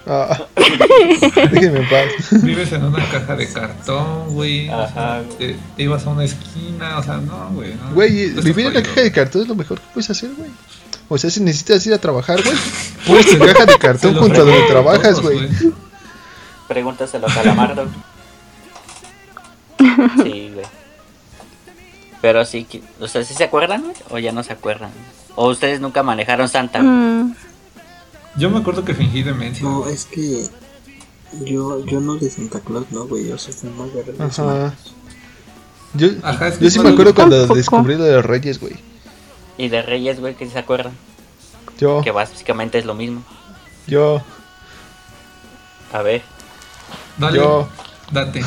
Ah, déjenme en paz. Vives en una caja de cartón, güey. o sea, Ajá. te, te ibas a una esquina, o sea, no, güey. No, Güey, vivir en la caja de cartón es lo mejor que puedes hacer, güey. O sea, si necesitas ir a trabajar, güey, puedes en caja de cartón junto a donde trabajas, güey. Pregúntaselo a Calamardo. Sí, güey. Pero sí, que- o sea, ¿sí se acuerdan güey? o ya no se acuerdan? ¿O ustedes nunca manejaron Santa? Mm. Yo me acuerdo que fingí demencia. No, es que yo, yo no de Santa Claus, no, güey. Yo soy fan más de Reyes Ajá. Magos. Yo, Ajá, es que yo sí me cuando- acuerdo cuando Tampoco. descubrí lo de los reyes, güey. Y de Reyes, güey, que se acuerdan. Yo, Que básicamente es lo mismo. yo, A ver. Dale, yo. date.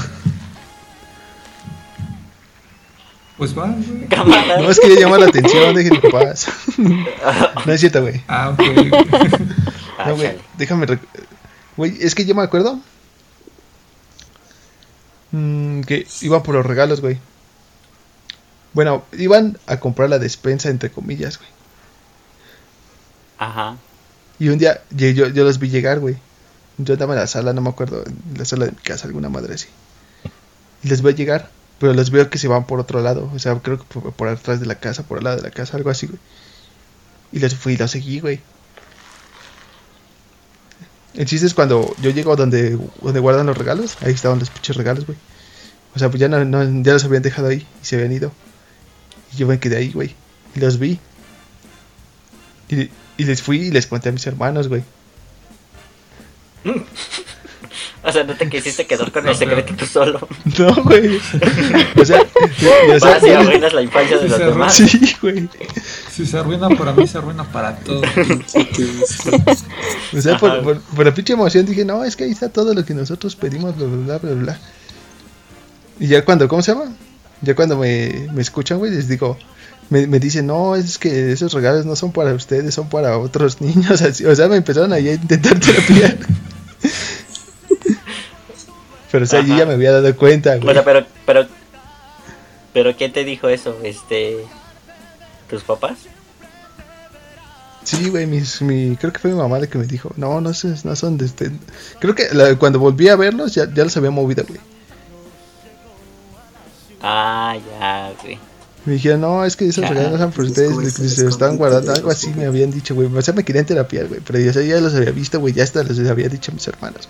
Pues va, güey. No, es que ya llama la atención, déjenme en paz. No es cierto, güey. Ah, ok. No, güey, déjame. Güey, es que yo me acuerdo. mm, que iban por los regalos, güey. Bueno, iban a comprar la despensa, entre comillas, güey. Ajá. Y un día yo, yo, yo los vi llegar, güey. Yo andaba en la sala, no me acuerdo, en la sala de mi casa, alguna madre así. Y les veo llegar, pero los veo que se van por otro lado. O sea, creo que por, por atrás de la casa, por el lado de la casa, algo así, güey. Y los fui y los seguí, güey. El chiste es cuando yo llego a donde, donde guardan los regalos, ahí estaban los pinches regalos, güey. O sea, pues ya, no, no- ya los habían dejado ahí y se habían ido. Y yo me quedé ahí, güey. Y los vi. Y, y les fui y les conté a mis hermanos, güey. O sea, no te quisiste quedar con No, el secreto tú solo. No, güey. O sea, o sea, Vas y arruinas la infancia de los demás. Sí, güey. Si se arruina para mí, se arruina para todos. O sea, por, por, por la pinche emoción dije, no, es que ahí está todo lo que nosotros pedimos, bla, bla, bla, bla, bla. Y ya cuando, ¿cómo se llama? Ya cuando me, me escuchan, güey, les digo, me, me dicen, no, es que esos regalos no son para ustedes, son para otros niños. Así, o sea, me empezaron ahí a intentar terapiar. Pero, o sea, yo Ajá. ya me había dado cuenta, güey. O sea, pero, pero, pero, ¿quién te dijo eso? Este, ¿tus papás? Sí, güey, mis, mi, creo que fue mi mamá la que me dijo, no, no, son- no son de este. Creo que la- cuando volví a verlos ya, ya los había movido, güey. Ah, ya, güey. Me dijeron, no, es que esos Ah, regalos no son por es ustedes, que se escondite guardando, algo así me habían dicho, güey. O sea, me querían terapiar, güey, pero yo o sea, ya los había visto, güey, ya hasta los había dicho a mis hermanos.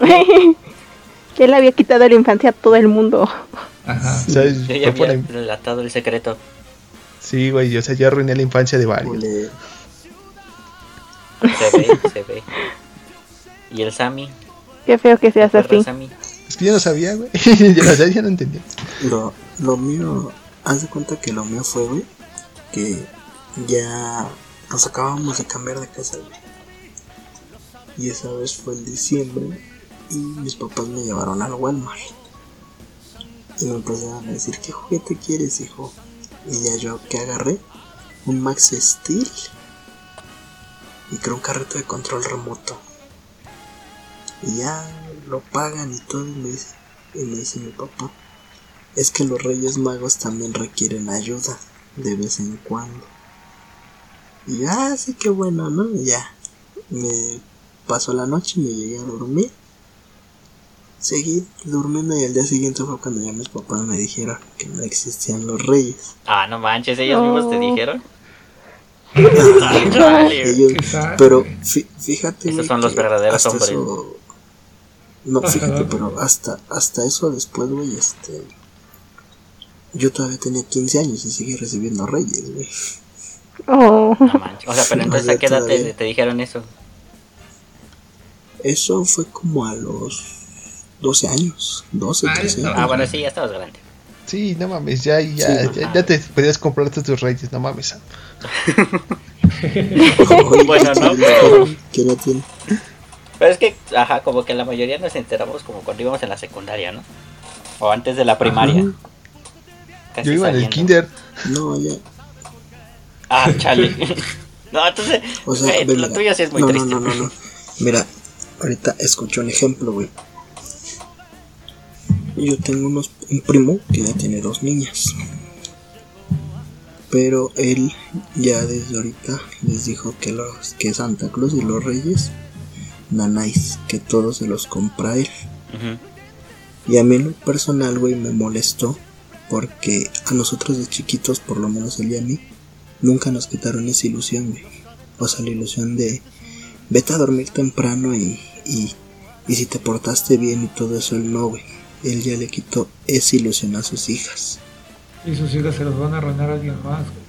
ya le había quitado la infancia a todo el mundo. Ajá. O sea, Yo fue ya había la- relatado el secreto. Sí, güey, o sea, ya arruiné la infancia de varios. Se ve, se ve. ¿Y el Sammy? Qué feo que ¿Te seas así. Sammy? Es que yo no sabía, güey. yo no sabía, ya no entendía. Lo, lo mío, haz de cuenta que lo mío fue, güey, que ya nos acabamos de cambiar de casa, güey. Y esa vez fue en diciembre y mis papás me llevaron al Walmart. Y me empezaron a decir, ¿qué juguete quieres, hijo? Y ya yo, ¿qué agarré? un Max Steel y creo un carrito de control remoto. Y ya lo pagan y todo y me dice, y me dice mi papá, es que los Reyes Magos también requieren ayuda de vez en cuando. Y ya, sí que bueno, ¿no? Y ya. Me pasó la noche y me llegué a dormir. Seguí durmiendo y al día siguiente fue cuando ya mis papás me dijeron que no existían los reyes. Ah, no manches, ellos No. mismos te dijeron. Ellos- pero fíjate. Esos son los que verdaderos hasta hombres. eso- No, fíjate, pero hasta, hasta eso después, güey, este. Yo todavía tenía 15 años y seguí recibiendo reyes, güey. Oh. No manches. O sea, pero entonces a qué edad te, Todavía. te dijeron eso? Eso fue como a los 12 años, 12, Ah, 13 ya años. Ah, bueno, sí, ya estabas grande. Sí, no mames, ya, ya, Sí. ya, ya te podías comprarte tus reyes, no mames. Bueno, no, ¿quién- pero- ¿Quién la tiene? Pero es que, ajá, como que la mayoría nos enteramos como cuando íbamos en la secundaria, ¿no? O antes de la primaria. Casi Yo iba en el kinder. No, ya. Ah, chale. no, entonces, O sea, ve, lo tuyo sí es muy no, triste. No, no, no, no. Mira, ahorita escuché un ejemplo, güey. Yo tengo unos, un primo que ya tiene dos niñas. Pero él ya desde ahorita les dijo que los que Santa Claus y los Reyes nanáis, que todos se los compra él. Ujú. Y a mí en lo personal, güey, me molestó porque a nosotros de chiquitos, por lo menos él y a mí, nunca nos quitaron esa ilusión, güey. O sea, la ilusión de vete a dormir temprano y, y, y si te portaste bien y todo eso, él no, güey. Él ya le quitó esa ilusión a sus hijas. Y sus hijas se los van a arruinar a alguien más, güey.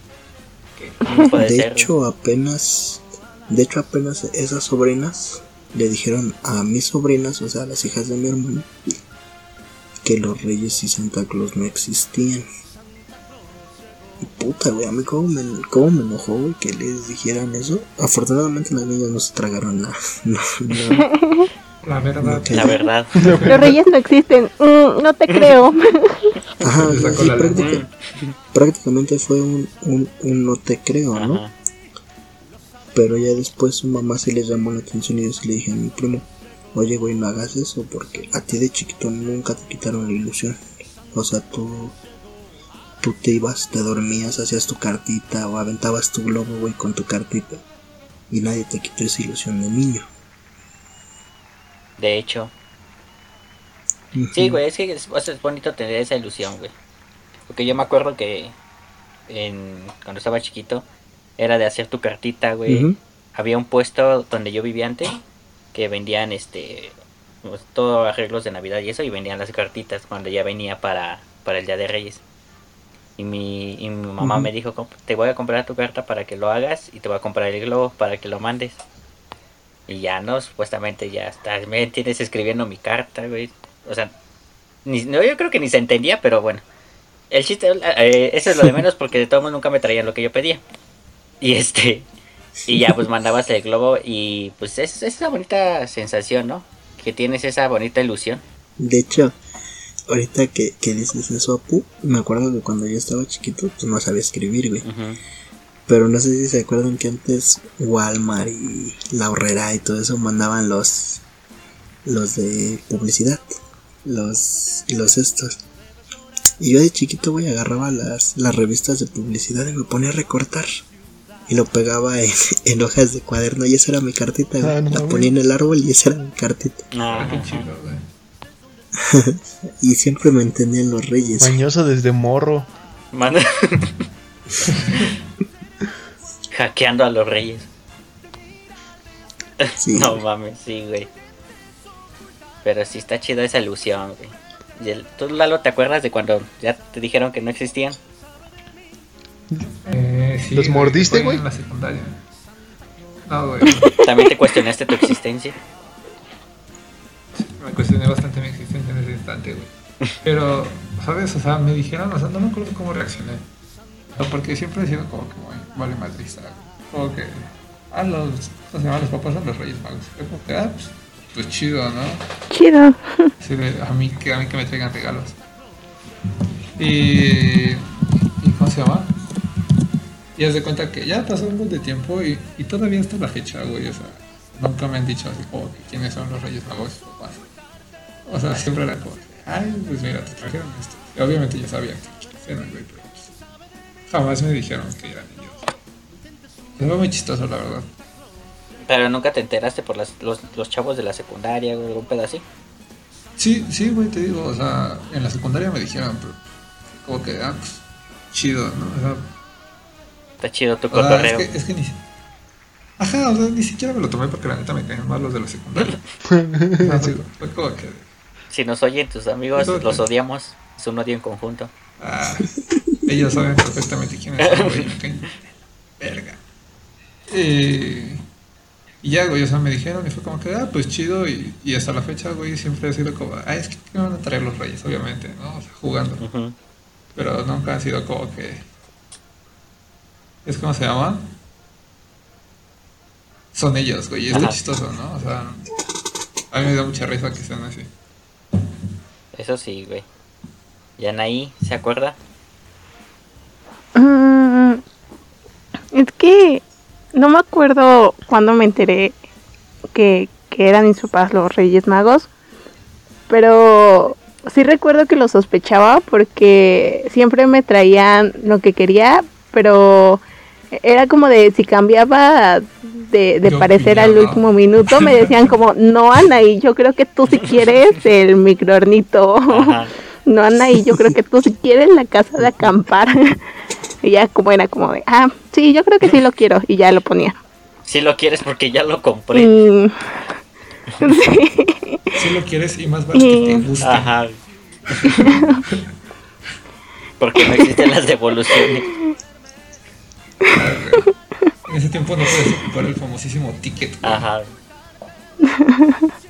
¿Cómo puede de ser? hecho, apenas, de hecho, apenas esas sobrinas le dijeron a mis sobrinas, o sea, a las hijas de mi hermano, que los reyes y Santa Claus no existían. Y puta, güey, a mí cómo me, cómo me enojó, güey, que les dijeran eso. Afortunadamente las niñas no se tragaron la, no, no, La verdad. La verdad. Los reyes no existen. Mm, no te creo. Ajá, sí, la lengua. práctica- prácticamente fue un, un, un no te creo, ¿no? Ajá. Pero ya después su mamá se le llamó la atención y yo sí le dije a mi primo, oye güey, no hagas eso porque a ti de chiquito nunca te quitaron la ilusión. O sea, tú, tú te ibas, te dormías, hacías tu cartita o aventabas tu globo, güey, con tu cartita. Y nadie te quitó esa ilusión de niño. De hecho. Sí, güey, es que es, es bonito tener esa ilusión, güey. Porque yo me acuerdo que en, cuando estaba chiquito era de hacer tu cartita, güey. Había un puesto donde yo vivía antes que vendían este pues, todo arreglos de Navidad y eso y vendían las cartitas cuando ya venía para, para el Día de Reyes. Y mi, y mi mamá me dijo, "Comp- te voy a comprar tu carta para que lo hagas y te voy a comprar el globo para que lo mandes. Y ya no, supuestamente ya está, me tienes escribiendo mi carta, güey. O sea, ni, no, yo creo que ni se entendía, pero bueno. El chiste, eh, eso es lo de menos porque de todos modos nunca me traían lo que yo pedía. Y este, y ya pues mandabas el globo y pues es, es una bonita sensación, ¿no? Que tienes esa bonita ilusión. De hecho, ahorita que, que dices eso, Apu, me acuerdo que cuando yo estaba chiquito, pues no sabía escribir, güey. Pero no sé si se acuerdan que antes Walmart y La Horrera y todo eso mandaban los los de publicidad, los los estos. Y yo de chiquito güey agarraba las, las revistas de publicidad y me ponía a recortar. Y lo pegaba en, en hojas de cuaderno y esa era mi cartita, güey. Ah, no la ponía en el árbol y esa era mi cartita. Ah, qué chido, güey. Y siempre me entendían los reyes. Mañoso desde morro. Manda- Hackeando a los reyes. Sí. No mames, sí, güey. Pero sí está chida esa ilusión, güey. ¿Tú, Lalo, te acuerdas de cuando ya te dijeron que no existían? Eh, sí, ¿Los güey, mordiste, güey? En la secundaria. No, güey. ¿También te cuestionaste tu existencia? Me cuestioné bastante mi existencia en ese instante, güey. Pero, ¿sabes? O sea, me dijeron, o sea, no me acuerdo cómo reaccioné. O sea, porque siempre he sido como que muy vale madrista. Como que, ah, los, ¿cómo se llama? Los papás son los reyes magos. Yo como que, ah, pues, pues chido, ¿no? Chido. De, a mí que a mí que me traigan regalos. Y, y ¿cómo se llama? Y haz de cuenta que ya pasó un buen de tiempo y, y todavía está la fecha, güey. O sea, nunca me han dicho así como que quiénes son los Reyes Magos y papás. O sea, siempre era como, ay, pues mira, te trajeron esto. Y obviamente ya sabía que eran, güey, pero pues, jamás me dijeron que eran ellos. Fue muy chistoso, la verdad. Pero nunca te enteraste por las, los, los chavos de la secundaria o algún pedo así. Sí, sí, güey, te digo, o sea, en la secundaria me dijeron, pero como que, ah, pues, chido, ¿no? O sea, Está chido tu sea, cotorreo. es, que, es que ni Ajá, o sea, ni siquiera me lo tomé porque la neta me caían mal los de la secundaria. Fue, como que, Si nos oyen tus amigos, los odiamos. Es un odio en conjunto. ah, ellos saben perfectamente quiénes son, güey, caen verga. Eh, y ya, güey, o sea, me dijeron y fue como que, ah, pues chido, y, y hasta la fecha, güey, siempre ha sido como, ah, es que me van a traer los reyes, obviamente, ¿no? O sea, jugando. Pero nunca han sido como que es como se llaman son ellos güey y es lo Ajá. chistoso no o sea a mí me da mucha risa que sean así Eso sí, güey. ¿Y Anaí se acuerda? Mm, es que no me acuerdo cuando me enteré que, que eran mis papás los Reyes Magos, pero sí recuerdo que lo sospechaba porque siempre me traían lo que quería, pero era como de si cambiaba de, parecer al último minuto, me decían como, no Anaí, yo creo que tú si quieres el microornito. Ajá. No, Anaí, yo creo que tú si quieres la casa de acampar. y ya como era como de, ah, sí, yo creo que sí lo quiero. Y ya lo ponía. Si lo quieres porque ya lo compré. Y- sí. si lo quieres y más vale que te guste Ajá. Porque no existen las devoluciones. En ese tiempo no puedes ocupar el famosísimo ticket güey. Ajá.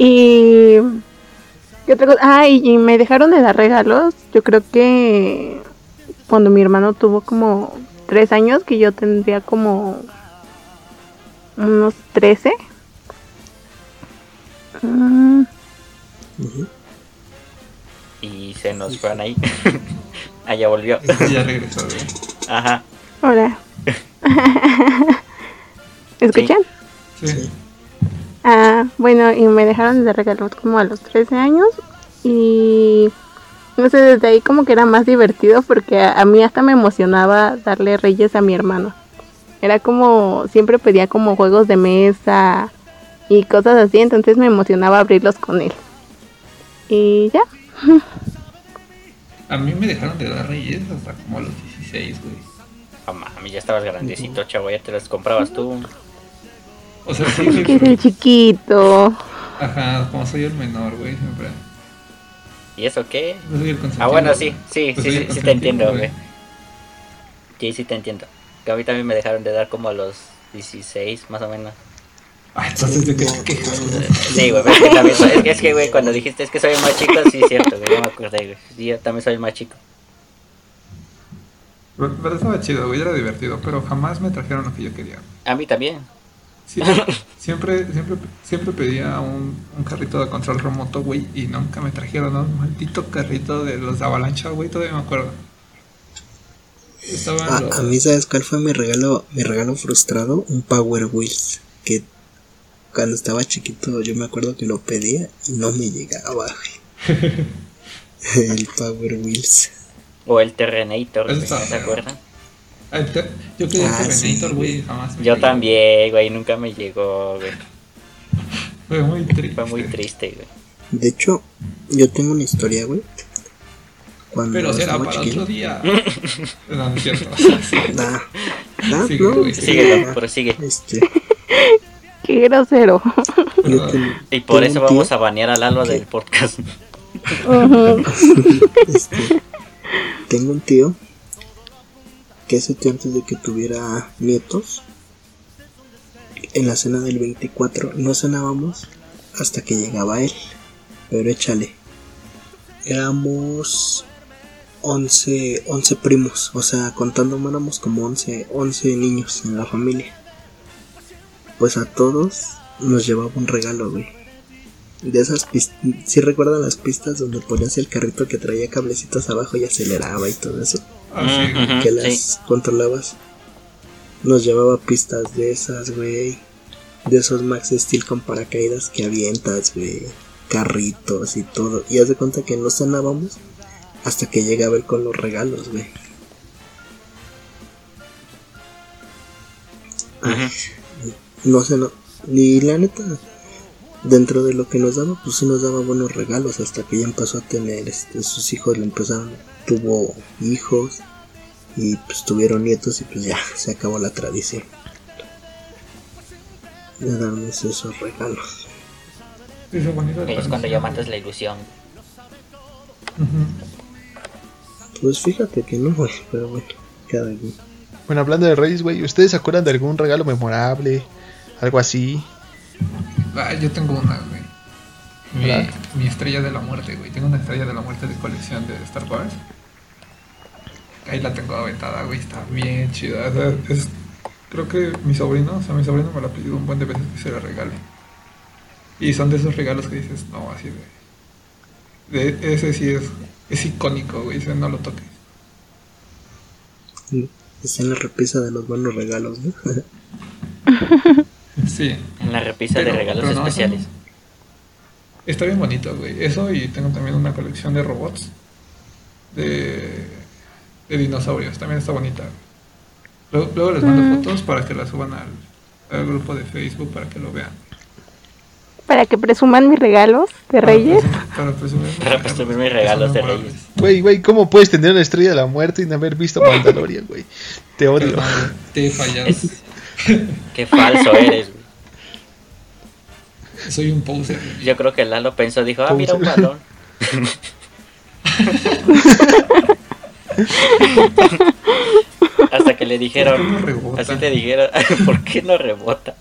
Y... ¿Qué otra cosa? Ah, y, y me dejaron de dar regalos. Yo creo que cuando mi hermano tuvo como tres años, que yo tendría como unos 13. Mm. Y se nos fueron ahí. Allá volvió. Y ya regresó güey. Ajá. Hola. ¿Escuchan? sí. Sí. Ah, bueno, y me dejaron de regalos como a los 13 años y no sé, desde ahí como que era más divertido porque a, a mí hasta me emocionaba darle reyes a mi hermano. Era como, siempre pedía como juegos de mesa y cosas así, entonces me emocionaba abrirlos con él. Y ya. a mí me dejaron de dar reyes hasta como a los 16 güey Oh, mami, ya estabas grandecito, chavo. Ya te las comprabas tú. o sea sí güey, Que es pero- el chiquito. ajá como soy el menor güey siempre ¿Y eso qué? no soy el consentido Ah, bueno, sí, sí, sí, sí, sí te entiendo, güey. Sí, sí te entiendo. Que a mí también me dejaron de dar como a los 16, más o menos. Ah, entonces de qué te quejas güey? Sí, güey, pero es que también soy- es que, es que, güey, cuando dijiste es que soy el más chico, sí, es cierto, güey, yo me acordé, güey. Sí, yo también soy el más chico. Pero, estaba chido, güey, era divertido, pero jamás me trajeron lo que yo quería. A mí también. Sí, siempre, siempre, siempre pedía un, un carrito de control remoto, güey, y nunca me trajeron un maldito carrito de los de avalancha, güey, todavía me acuerdo. Los- a mí, ¿sabes cuál fue mi regalo? Mi regalo frustrado, un Power Wheels. Que cuando estaba chiquito yo me acuerdo que lo pedía y no me llegaba, güey. El Power Wheels. O el Terrenator, güey, está ¿no se feo. acuerdan? Ah, el te- Yo quería Ah, el sí, Terminator, güey, güey. jamás. me Yo también, güey, nunca me llegó, güey. Fue muy triste. Fue muy triste, güey. De hecho, yo tengo una historia, güey. Cuando Pero será para chiquito. otro día. no, no es cierto. Nah, nah, Sigue, no, güey, sí, pero sigue. Este, Qué grosero. ten- Y por eso vamos a banear a Lalo del podcast. Ujú. Este, tengo un tío que ese tío antes de que tuviera nietos, en la cena del 24 no cenábamos hasta que llegaba él. Pero échale, éramos 11, 11 primos, o sea, contando éramos como 11, 11 niños en la familia. Pues a todos nos llevaba un regalo, güey. De esas pistas, si recuerdan las pistas donde ponías el carrito que traía cablecitos abajo y aceleraba y todo eso. Ah, sí, que sí. las controlabas. Nos llevaba pistas de esas, güey. De esos Max Steel con paracaídas que avientas, güey. Carritos y todo. Y haz de cuenta que no sanábamos hasta que llegaba él con los regalos, güey. Ay, no sé, no. Y la neta, dentro de lo que nos daba, pues sí nos daba buenos regalos. Hasta que ya empezó a tener, este, sus hijos le empezaron, tuvo hijos y pues tuvieron nietos y pues ya se acabó la tradición de darnos esos regalos. Sí, Es cuando ya matas la ilusión. Pues fíjate que no, güey, pero bueno, cada quien. Bueno, hablando de Reyes, güey, ¿ustedes se acuerdan de algún regalo memorable? Algo así. Ah, yo tengo una, güey. Mi, mi estrella de la muerte, güey. Tengo una estrella de la muerte de colección de Star Wars. Ahí la tengo aventada, güey. Está bien chida. O sea, es, creo que mi sobrino, o sea, mi sobrino me la ha pedido un buen de veces que se la regale. Y son de esos regalos que dices, no, así de. de ese sí es, es icónico, güey. Ese no lo toques. Está en la repisa de los buenos regalos, ¿no? Sí. En la repisa Pero- de regalos no, especiales. Está bien bonito, güey. Eso y tengo también una colección de robots. De, de dinosaurios. También está bonita. Luego, luego les mando Mm. fotos para que las suban al, al grupo de Facebook para que lo vean. Para que presuman mis regalos de Reyes. Para presumir, Para presumir mis regalos de Reyes. Güey, güey, ¿cómo puedes tener una estrella de la muerte y no haber visto Mandalorian, güey? Te odio. Te he fallado. Es- Qué falso eres, güey. Soy un poser. Yo creo que Lalo pensó, dijo, ah, mira un balón. Hasta que le ¿Por qué no dijeron, rebota? así te dijeron, ¿por qué no rebota?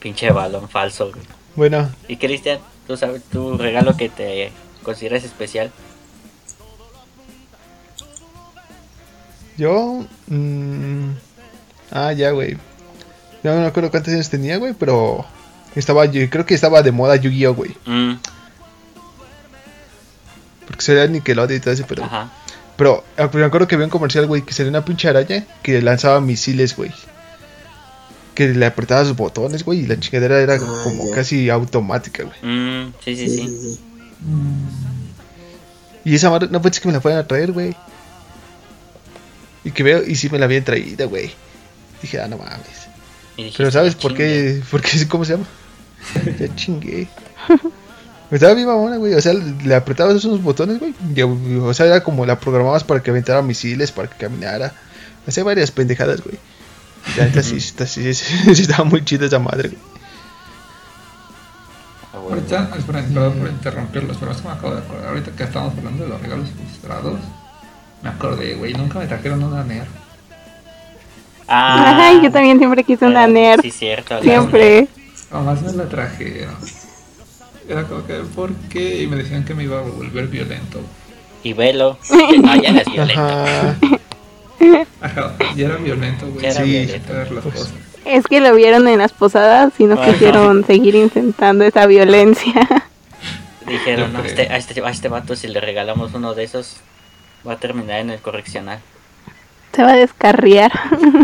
Pinche balón falso, güey. Bueno, Y Cristian, tú sabes tu regalo que te consideras especial. yo. mm, ah, ya, güey. No me acuerdo cuántos años tenía, güey, pero. Estaba, yo creo que estaba de moda Yu-Gi-Oh, güey. Mm, Porque sería Nickelodeon y todo eso, pero. ajá. Pero ah, me acuerdo que había un comercial, güey, que sería una pinche araña que lanzaba misiles, güey. Que le apretaba sus botones, güey, y la chingadera era Ah, como ya. casi automática, güey. Mm, sí, sí, sí. sí. Y esa madre, no pensé que me la fueran a traer, güey. Y que veo, y sí me la habían traído, güey. Dije, ah, no mames. Dijiste, Pero ¿sabes "Ya por chingue". qué? ¿Por qué? ¿Cómo se llama? ya chingué. Estaba bien mamona, güey. O sea, le apretabas esos botones, güey. y, O sea, era como la programabas para que aventara misiles, para que caminara. Hacía varias pendejadas, güey. Y la neta sí, está- sí, sí, sí estaba muy chida esa madre, güey. Ah. Ahorita, espera, perdón por interrumpirlos, pero es que me acabo de acordar. Ahorita que estamos hablando de los regalos frustrados, me acordé, güey, nunca me trajeron una NER. Ah, Ay, yo también siempre quise una bueno, NER. Sí, cierto. Siempre. Jamás me la trajeron. Era como que, ¿por qué? Y me decían que me iba a volver violento. Y velo. Que no, ya eres violento. Ajá. Ajá, y era violento, güey. Ya era sí, violento. ver las Pues, cosas. Es que lo vieron en las posadas y no quisieron seguir intentando esa violencia. Dijeron, no, este, a, este, a este vato si le regalamos uno de esos, va a terminar en el correccional. Se va a descarriar.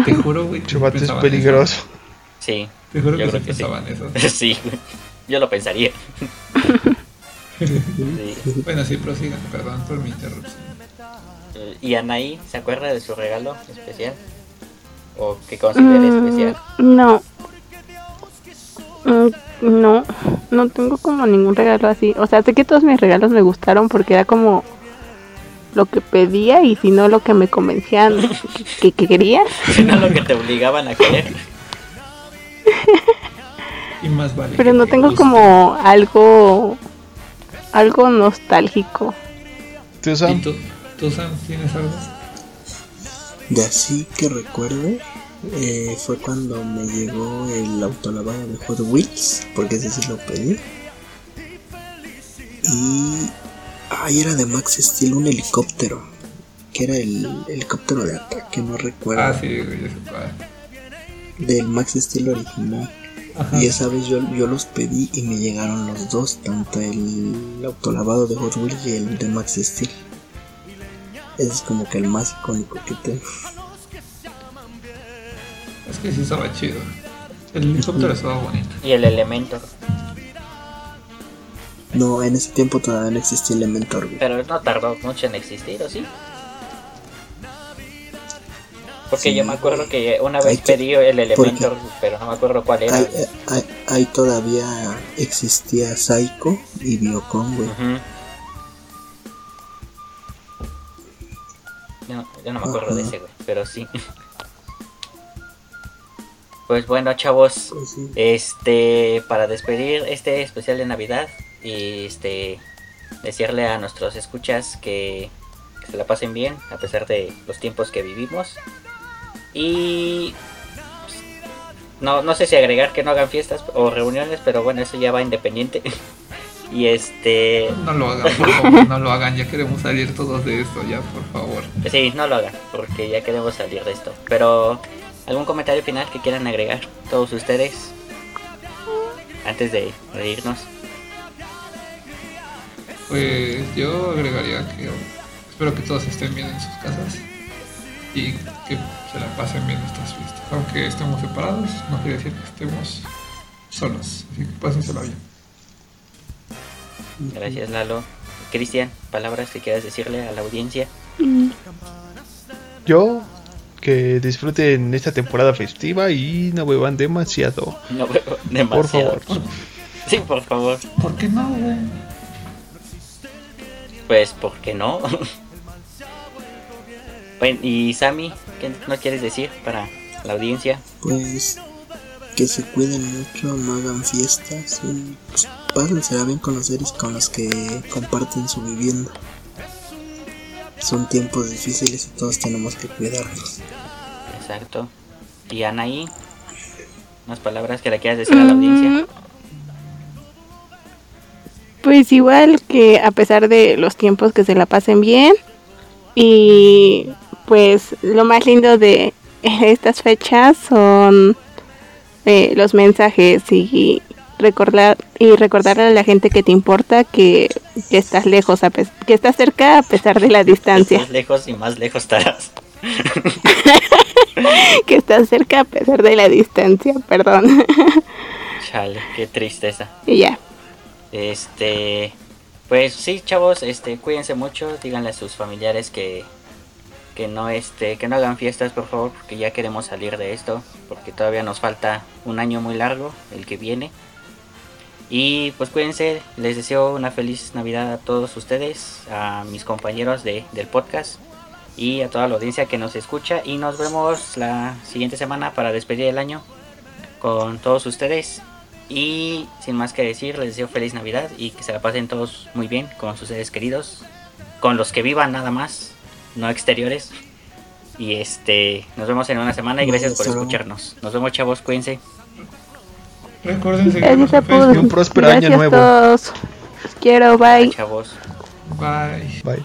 Te juro, güey. que Chubato es peligroso. Sí. Te juro Yo que, creo que sí. pensaban eso. sí, güey. yo lo pensaría. Sí. Bueno, sí, prosigan, perdón por mi interrupción. Eh, ¿Y Anaí se acuerda de su regalo especial? ¿O que considera Mm, especial? No. Mm, No, no tengo como ningún regalo así. O sea, sé que todos mis regalos me gustaron porque era como lo que pedía y si no lo que me convencían que, que quería. Sino lo que te obligaban a querer. Y más vale. Pero no te tengo guste. como algo algo nostálgico. ¿Tú, ¿Y Sam? tú, tú, Sam, tienes algo? De así que recuerdo, eh, fue cuando me llegó el autolavado de Hot Wheels, porque ese sí lo pedí. Y. Ay, era de Max Steel un helicóptero, que era el helicóptero de ataque, no recuerdo. Ah, sí, güey, cuál. Del Max Steel original. Ajá. Y esa vez yo, yo los pedí y me llegaron los dos, tanto el autolavado de Hot Wheels y el de Max Steel. Ese es como que el más icónico que tengo. Es que sí estaba chido. El helicóptero estaba bonito. Y el elemento. No, en ese tiempo todavía no existía Elementor, güey. Pero no tardó mucho en existir, ¿o sí? Porque Sí, yo me acuerdo güey. que una Hay vez que- pedí el Elementor, porque- pero no me acuerdo cuál era. Ahí, todavía existía Psycho y Biocon, güey. Ujú. Yo, yo no me acuerdo de ese, güey, pero sí. Pues bueno, chavos, Pues sí. este, para despedir este especial de Navidad y este, decirle a nuestros escuchas que, que se la pasen bien a pesar de los tiempos que vivimos. Y pues, no, no sé si agregar que no hagan fiestas o reuniones, pero bueno, eso ya va independiente. y este, No lo hagan, por favor, no lo hagan. Ya queremos salir todos de esto, ya, por favor. Sí, no lo hagan, porque ya queremos salir de esto. Pero, ¿algún comentario final que quieran agregar todos ustedes? Antes de, de irnos. Pues yo agregaría que espero que todos estén bien en sus casas y que se la pasen bien estas fiestas. Aunque estemos separados, no quiere decir que estemos solos. Así que pásensela bien. Gracias, Lalo. Cristian, palabras que quieras decirle a la audiencia. Yo, que disfruten esta temporada festiva y no beban demasiado. No veo demasiado. Por favor. Sí, por favor. ¿Por qué no, güey? Pues, ¿por qué no? bueno, y Sammy, ¿qué no quieres decir para la audiencia? Pues que se cuiden mucho, no hagan fiestas y pues, pásensela bien con los seres con los que comparten su vivienda. Son tiempos difíciles y todos tenemos que cuidarnos. Exacto. Y Anaí, unas palabras que le quieras decir a la audiencia. Pues igual que a pesar de los tiempos que se la pasen bien y pues lo más lindo de estas fechas son eh, los mensajes y recordar y recordarle a la gente que te importa que, que estás lejos a pes- que estás cerca a pesar de la distancia Más lejos y más lejos estarás. que estás cerca a pesar de la distancia perdón Chale, qué tristeza. y ya Este, pues sí, chavos, este, cuídense mucho, díganle a sus familiares que que no este, que no hagan fiestas, por favor, porque ya queremos salir de esto, porque todavía nos falta un año muy largo, el que viene. Y pues cuídense, les deseo una feliz Navidad a todos ustedes, a mis compañeros de, del podcast y a toda la audiencia que nos escucha y nos vemos la siguiente semana para despedir el año con todos ustedes. Y sin más que decir, les deseo feliz Navidad y que se la pasen todos muy bien con sus seres queridos, con los que vivan nada más, no exteriores. Y este, nos vemos en una semana y gracias por Solo- escucharnos. Nos vemos chavos, cuídense. Recuerden seguirnos en Facebook. un próspero año a nuevo. todos. Los quiero, bye. Chavos. Bye. Bye.